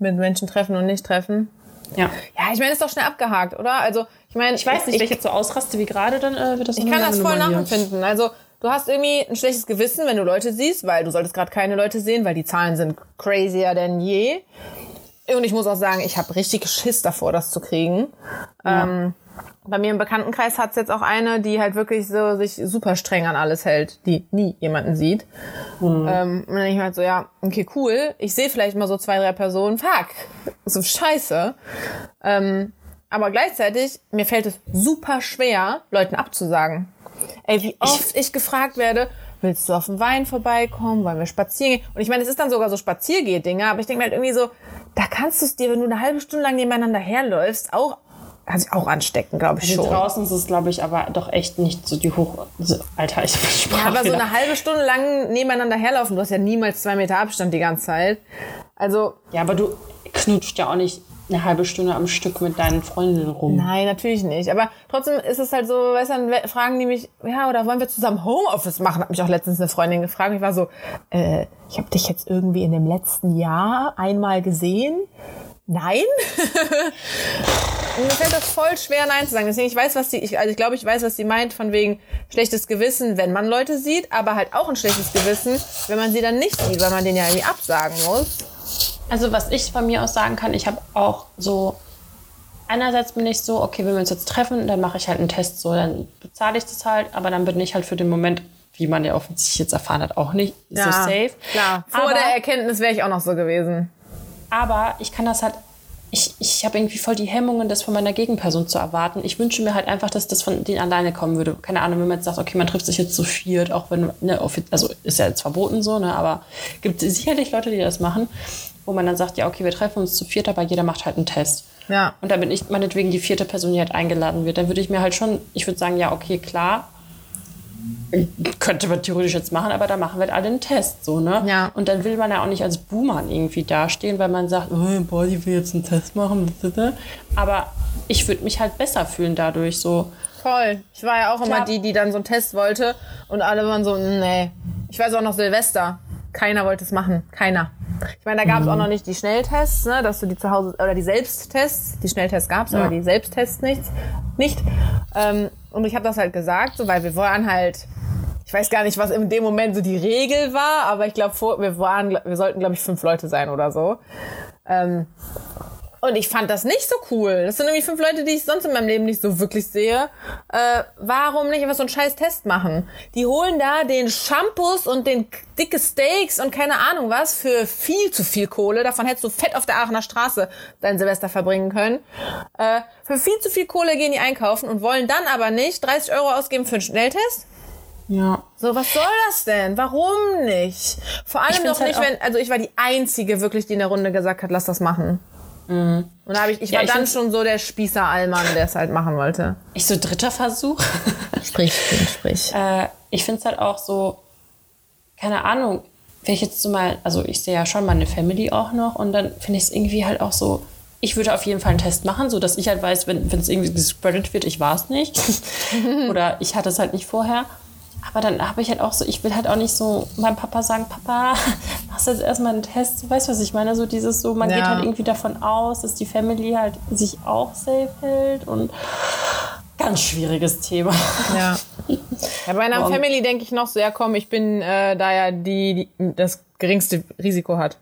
Mit Menschen treffen und nicht treffen. Ja. Ja, ich meine, ist doch schnell abgehakt, oder? Also, ich meine, Ich weiß nicht, wenn ich jetzt so ausraste wie gerade, dann äh, wird das Ich kann das voll nachempfinden. Also, du hast irgendwie ein schlechtes Gewissen, wenn du Leute siehst, weil du solltest gerade keine Leute sehen, weil die Zahlen sind crazier denn je. und ich muss auch sagen, ich habe richtig Schiss davor, das zu kriegen. Ähm, bei mir im Bekanntenkreis hat's jetzt auch eine, die halt wirklich so sich super streng an alles hält, die nie jemanden sieht. Ähm, und dann denke ich mir halt so, ja, okay, cool. Ich sehe vielleicht mal so zwei, drei Personen, fuck, so scheiße. Ähm, aber gleichzeitig, mir fällt es super schwer, Leuten abzusagen. Ey, wie oft ich, gefragt werde, willst du auf den Wein vorbeikommen, wollen wir spazieren gehen? Und ich meine, es ist dann sogar so Spaziergeh-Dinger, aber ich denke mir halt irgendwie so, da kannst du es dir, wenn du eine halbe Stunde lang nebeneinander herläufst, auch kann sich auch anstecken, glaube ich Also schon. draußen ist es, glaube ich, aber doch echt nicht so die hoch... Alter, ich Ja, aber so eine halbe Stunde lang nebeneinander herlaufen, du hast ja niemals zwei Meter Abstand die ganze Zeit. Also, Ja, aber du knutscht ja auch nicht eine halbe Stunde am Stück mit deinen Freundinnen rum. nein, natürlich nicht. Aber trotzdem ist es halt so, weißt du, dann fragen die mich, ja, oder wollen wir zusammen Homeoffice machen? Hat mich auch letztens eine Freundin gefragt. Ich war so, äh, ich habe dich jetzt irgendwie in dem letzten Jahr einmal gesehen. Nein? [LAUGHS] Mir fällt das voll schwer, Nein zu sagen. Deswegen, ich weiß, was die, ich, also ich glaube, ich weiß, was sie meint, von wegen schlechtes Gewissen, wenn man Leute sieht, aber halt auch ein schlechtes Gewissen, wenn man sie dann nicht sieht, weil man denen ja irgendwie absagen muss. Also was ich von mir aus sagen kann, ich habe auch so, einerseits bin ich so, okay, wenn wir uns jetzt treffen, dann mache ich halt einen Test so, dann bezahle ich das halt, aber dann bin ich halt für den Moment, wie man ja offensichtlich jetzt erfahren hat, auch nicht so safe. Klar. Vor aber, der Erkenntnis wäre ich auch noch so gewesen. Aber ich kann das halt, ich, ich habe irgendwie voll die Hemmungen, das von meiner Gegenperson zu erwarten. Ich wünsche mir halt einfach, dass das von denen alleine kommen würde. Keine Ahnung, wenn man jetzt sagt, okay, man trifft sich jetzt zu viert, auch wenn, ne, also ist ja jetzt verboten so, ne, aber gibt sicherlich Leute, die das machen, wo man dann sagt, ja, okay, wir treffen uns zu viert, aber jeder macht halt einen Test. Ja. Und da bin ich meinetwegen die vierte Person, die halt eingeladen wird. Dann würde ich mir halt schon, ich würde sagen, ja, okay, klar, könnte man theoretisch jetzt machen, aber da machen wir halt alle einen Test, so, ne? Ja. Und dann will man ja auch nicht als Boomer irgendwie dastehen, weil man sagt, oh, boah, die will jetzt einen Test machen. Aber ich würde mich halt besser fühlen dadurch, so. Voll. Ich war ja auch immer Klar. die, die dann so einen Test wollte und alle waren so, nee. Ich weiß auch noch Silvester. Keiner wollte es machen. Keiner. Ich meine, da gab es auch noch nicht die Schnelltests, ne, dass du die zu Hause, oder die Selbsttests. Die Schnelltests gab es, Ja. aber die Selbsttests nichts, nicht. Ähm, und ich habe das halt gesagt, so, weil wir waren halt, ich weiß gar nicht, was in dem Moment so die Regel war, aber ich glaube, wir waren, wir sollten, glaube ich, fünf Leute sein oder so. Ähm, und ich fand das nicht so cool. Das sind irgendwie fünf Leute, die ich sonst in meinem Leben nicht so wirklich sehe. Äh, warum nicht einfach so einen scheiß Test machen? Die holen da den Shampoos und den dicke Steaks und keine Ahnung was für viel zu viel Kohle. Davon hättest du fett auf der Aachener Straße dein Silvester verbringen können. Äh, für viel zu viel Kohle gehen die einkaufen und wollen dann aber nicht 30 Euro ausgeben für einen Schnelltest? Ja. So, was soll das denn? Warum nicht? Vor allem doch nicht, halt auch- wenn, also ich war die Einzige wirklich, die in der Runde gesagt hat, lass das machen. Und da habe ich, ich Ja, war ich dann schon so der Spießer Allmann, der es halt machen wollte. Ich so dritter Versuch. Sprich, sprich. [LAUGHS] äh, ich finde es halt auch so, keine Ahnung, wenn ich jetzt so mal, also ich sehe ja schon meine Family auch noch und dann finde ich es irgendwie halt auch so, ich würde auf jeden Fall einen Test machen, so dass ich halt weiß, wenn es irgendwie gespreadet wird, ich war es nicht. [LAUGHS] Oder ich hatte es halt nicht vorher. Aber dann habe ich halt auch so, ich will halt auch nicht so meinem Papa sagen, Papa, [LAUGHS] machst jetzt erstmal einen Test. Du weißt, was ich meine? So dieses so, man Ja. geht halt irgendwie davon aus, dass die Family halt sich auch safe hält und ganz schwieriges Thema. Ja. [LAUGHS] ja bei einer Morgen. Family denke ich noch so, ja komm, ich bin äh, da ja die, die das geringste Risiko hat.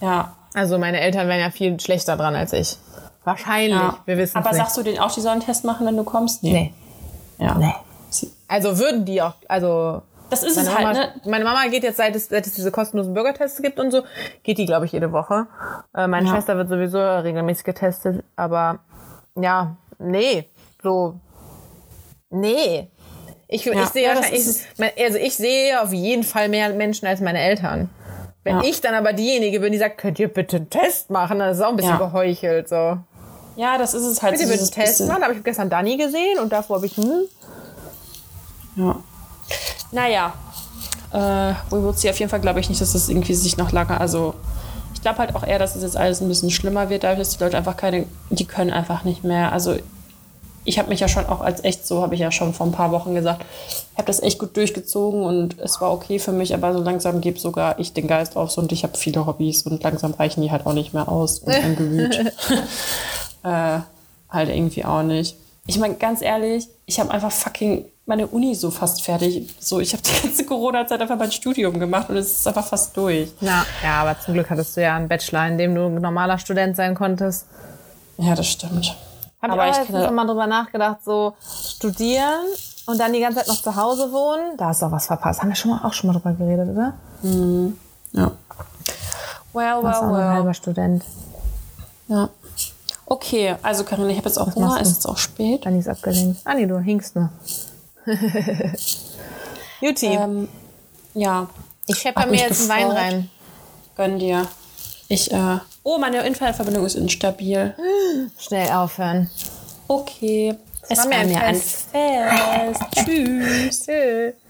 Ja, Also meine Eltern wären ja viel schlechter dran als ich. Wahrscheinlich. Ja. Wir wissen Aber es nicht. sagst du denen auch, die sollen einen Test machen, wenn du kommst? nee. Ja. Nee. Also würden die auch, also Das ist meine es halt, Mama, ne? meine Mama geht jetzt, seit es, seit es diese kostenlosen Bürgertests gibt und so, geht die, glaube ich, jede Woche. Äh, meine Ja. Schwester wird sowieso regelmäßig getestet, aber ja, nee, so, nee. Ich, Ja. ich sehe Ja, ich, also ich sehe auf jeden Fall mehr Menschen als meine Eltern. Wenn ich dann aber diejenige bin, die sagt, könnt ihr bitte einen Test machen, dann ist es auch ein bisschen geheuchelt, so. Ja, das ist es halt. Könnt ihr bitte einen Test bisschen- machen? Da habe ich gestern Dani gesehen und davor habe ich, hm, Ja. Naja, äh, see. Auf jeden Fall glaube ich nicht, dass das irgendwie sich noch lange, also ich glaube halt auch eher, dass es jetzt alles ein bisschen schlimmer wird, dadurch, dass die Leute einfach keine, die können einfach nicht mehr. Also ich habe mich ja schon auch als echt so, habe ich ja schon vor ein paar Wochen gesagt, ich habe das echt gut durchgezogen und es war okay für mich, aber so langsam gebe sogar ich den Geist auf und ich habe viele Hobbys und langsam reichen die halt auch nicht mehr aus und [LAUGHS] ein Gemüt. [LAUGHS] äh, halt irgendwie auch nicht. Ich meine, ganz ehrlich, ich habe einfach fucking meine Uni so fast fertig. So, ich habe die ganze Corona-Zeit einfach mein Studium gemacht und es ist einfach fast durch. Ja, ja, aber zum Glück hattest du ja einen Bachelor, in dem du ein normaler Student sein konntest. Ja, das stimmt. Hab Aber ich auch letztens kenne- mal drüber nachgedacht, so studieren und dann die ganze Zeit noch zu Hause wohnen. Da hast du auch was verpasst. Haben wir schon mal, auch schon mal drüber geredet, oder? Ja. Well, auch well, ein well. halber Student. Ja. Okay, also Karin, ich habe jetzt auch Hunger, machst es ist jetzt auch spät. Dann ist abgelenkt. Ah nee, du hinkst nur. [LAUGHS] Juti, Ähm, ja, ich schepper mir jetzt einen Wein gefreut. rein. gönn dir. Ich, äh, oh, meine Internetverbindung ist instabil. [GASPS] Schnell aufhören. Okay. Es war mir ein ein Fest. Fest. Tschüss. Tschüss. [LAUGHS]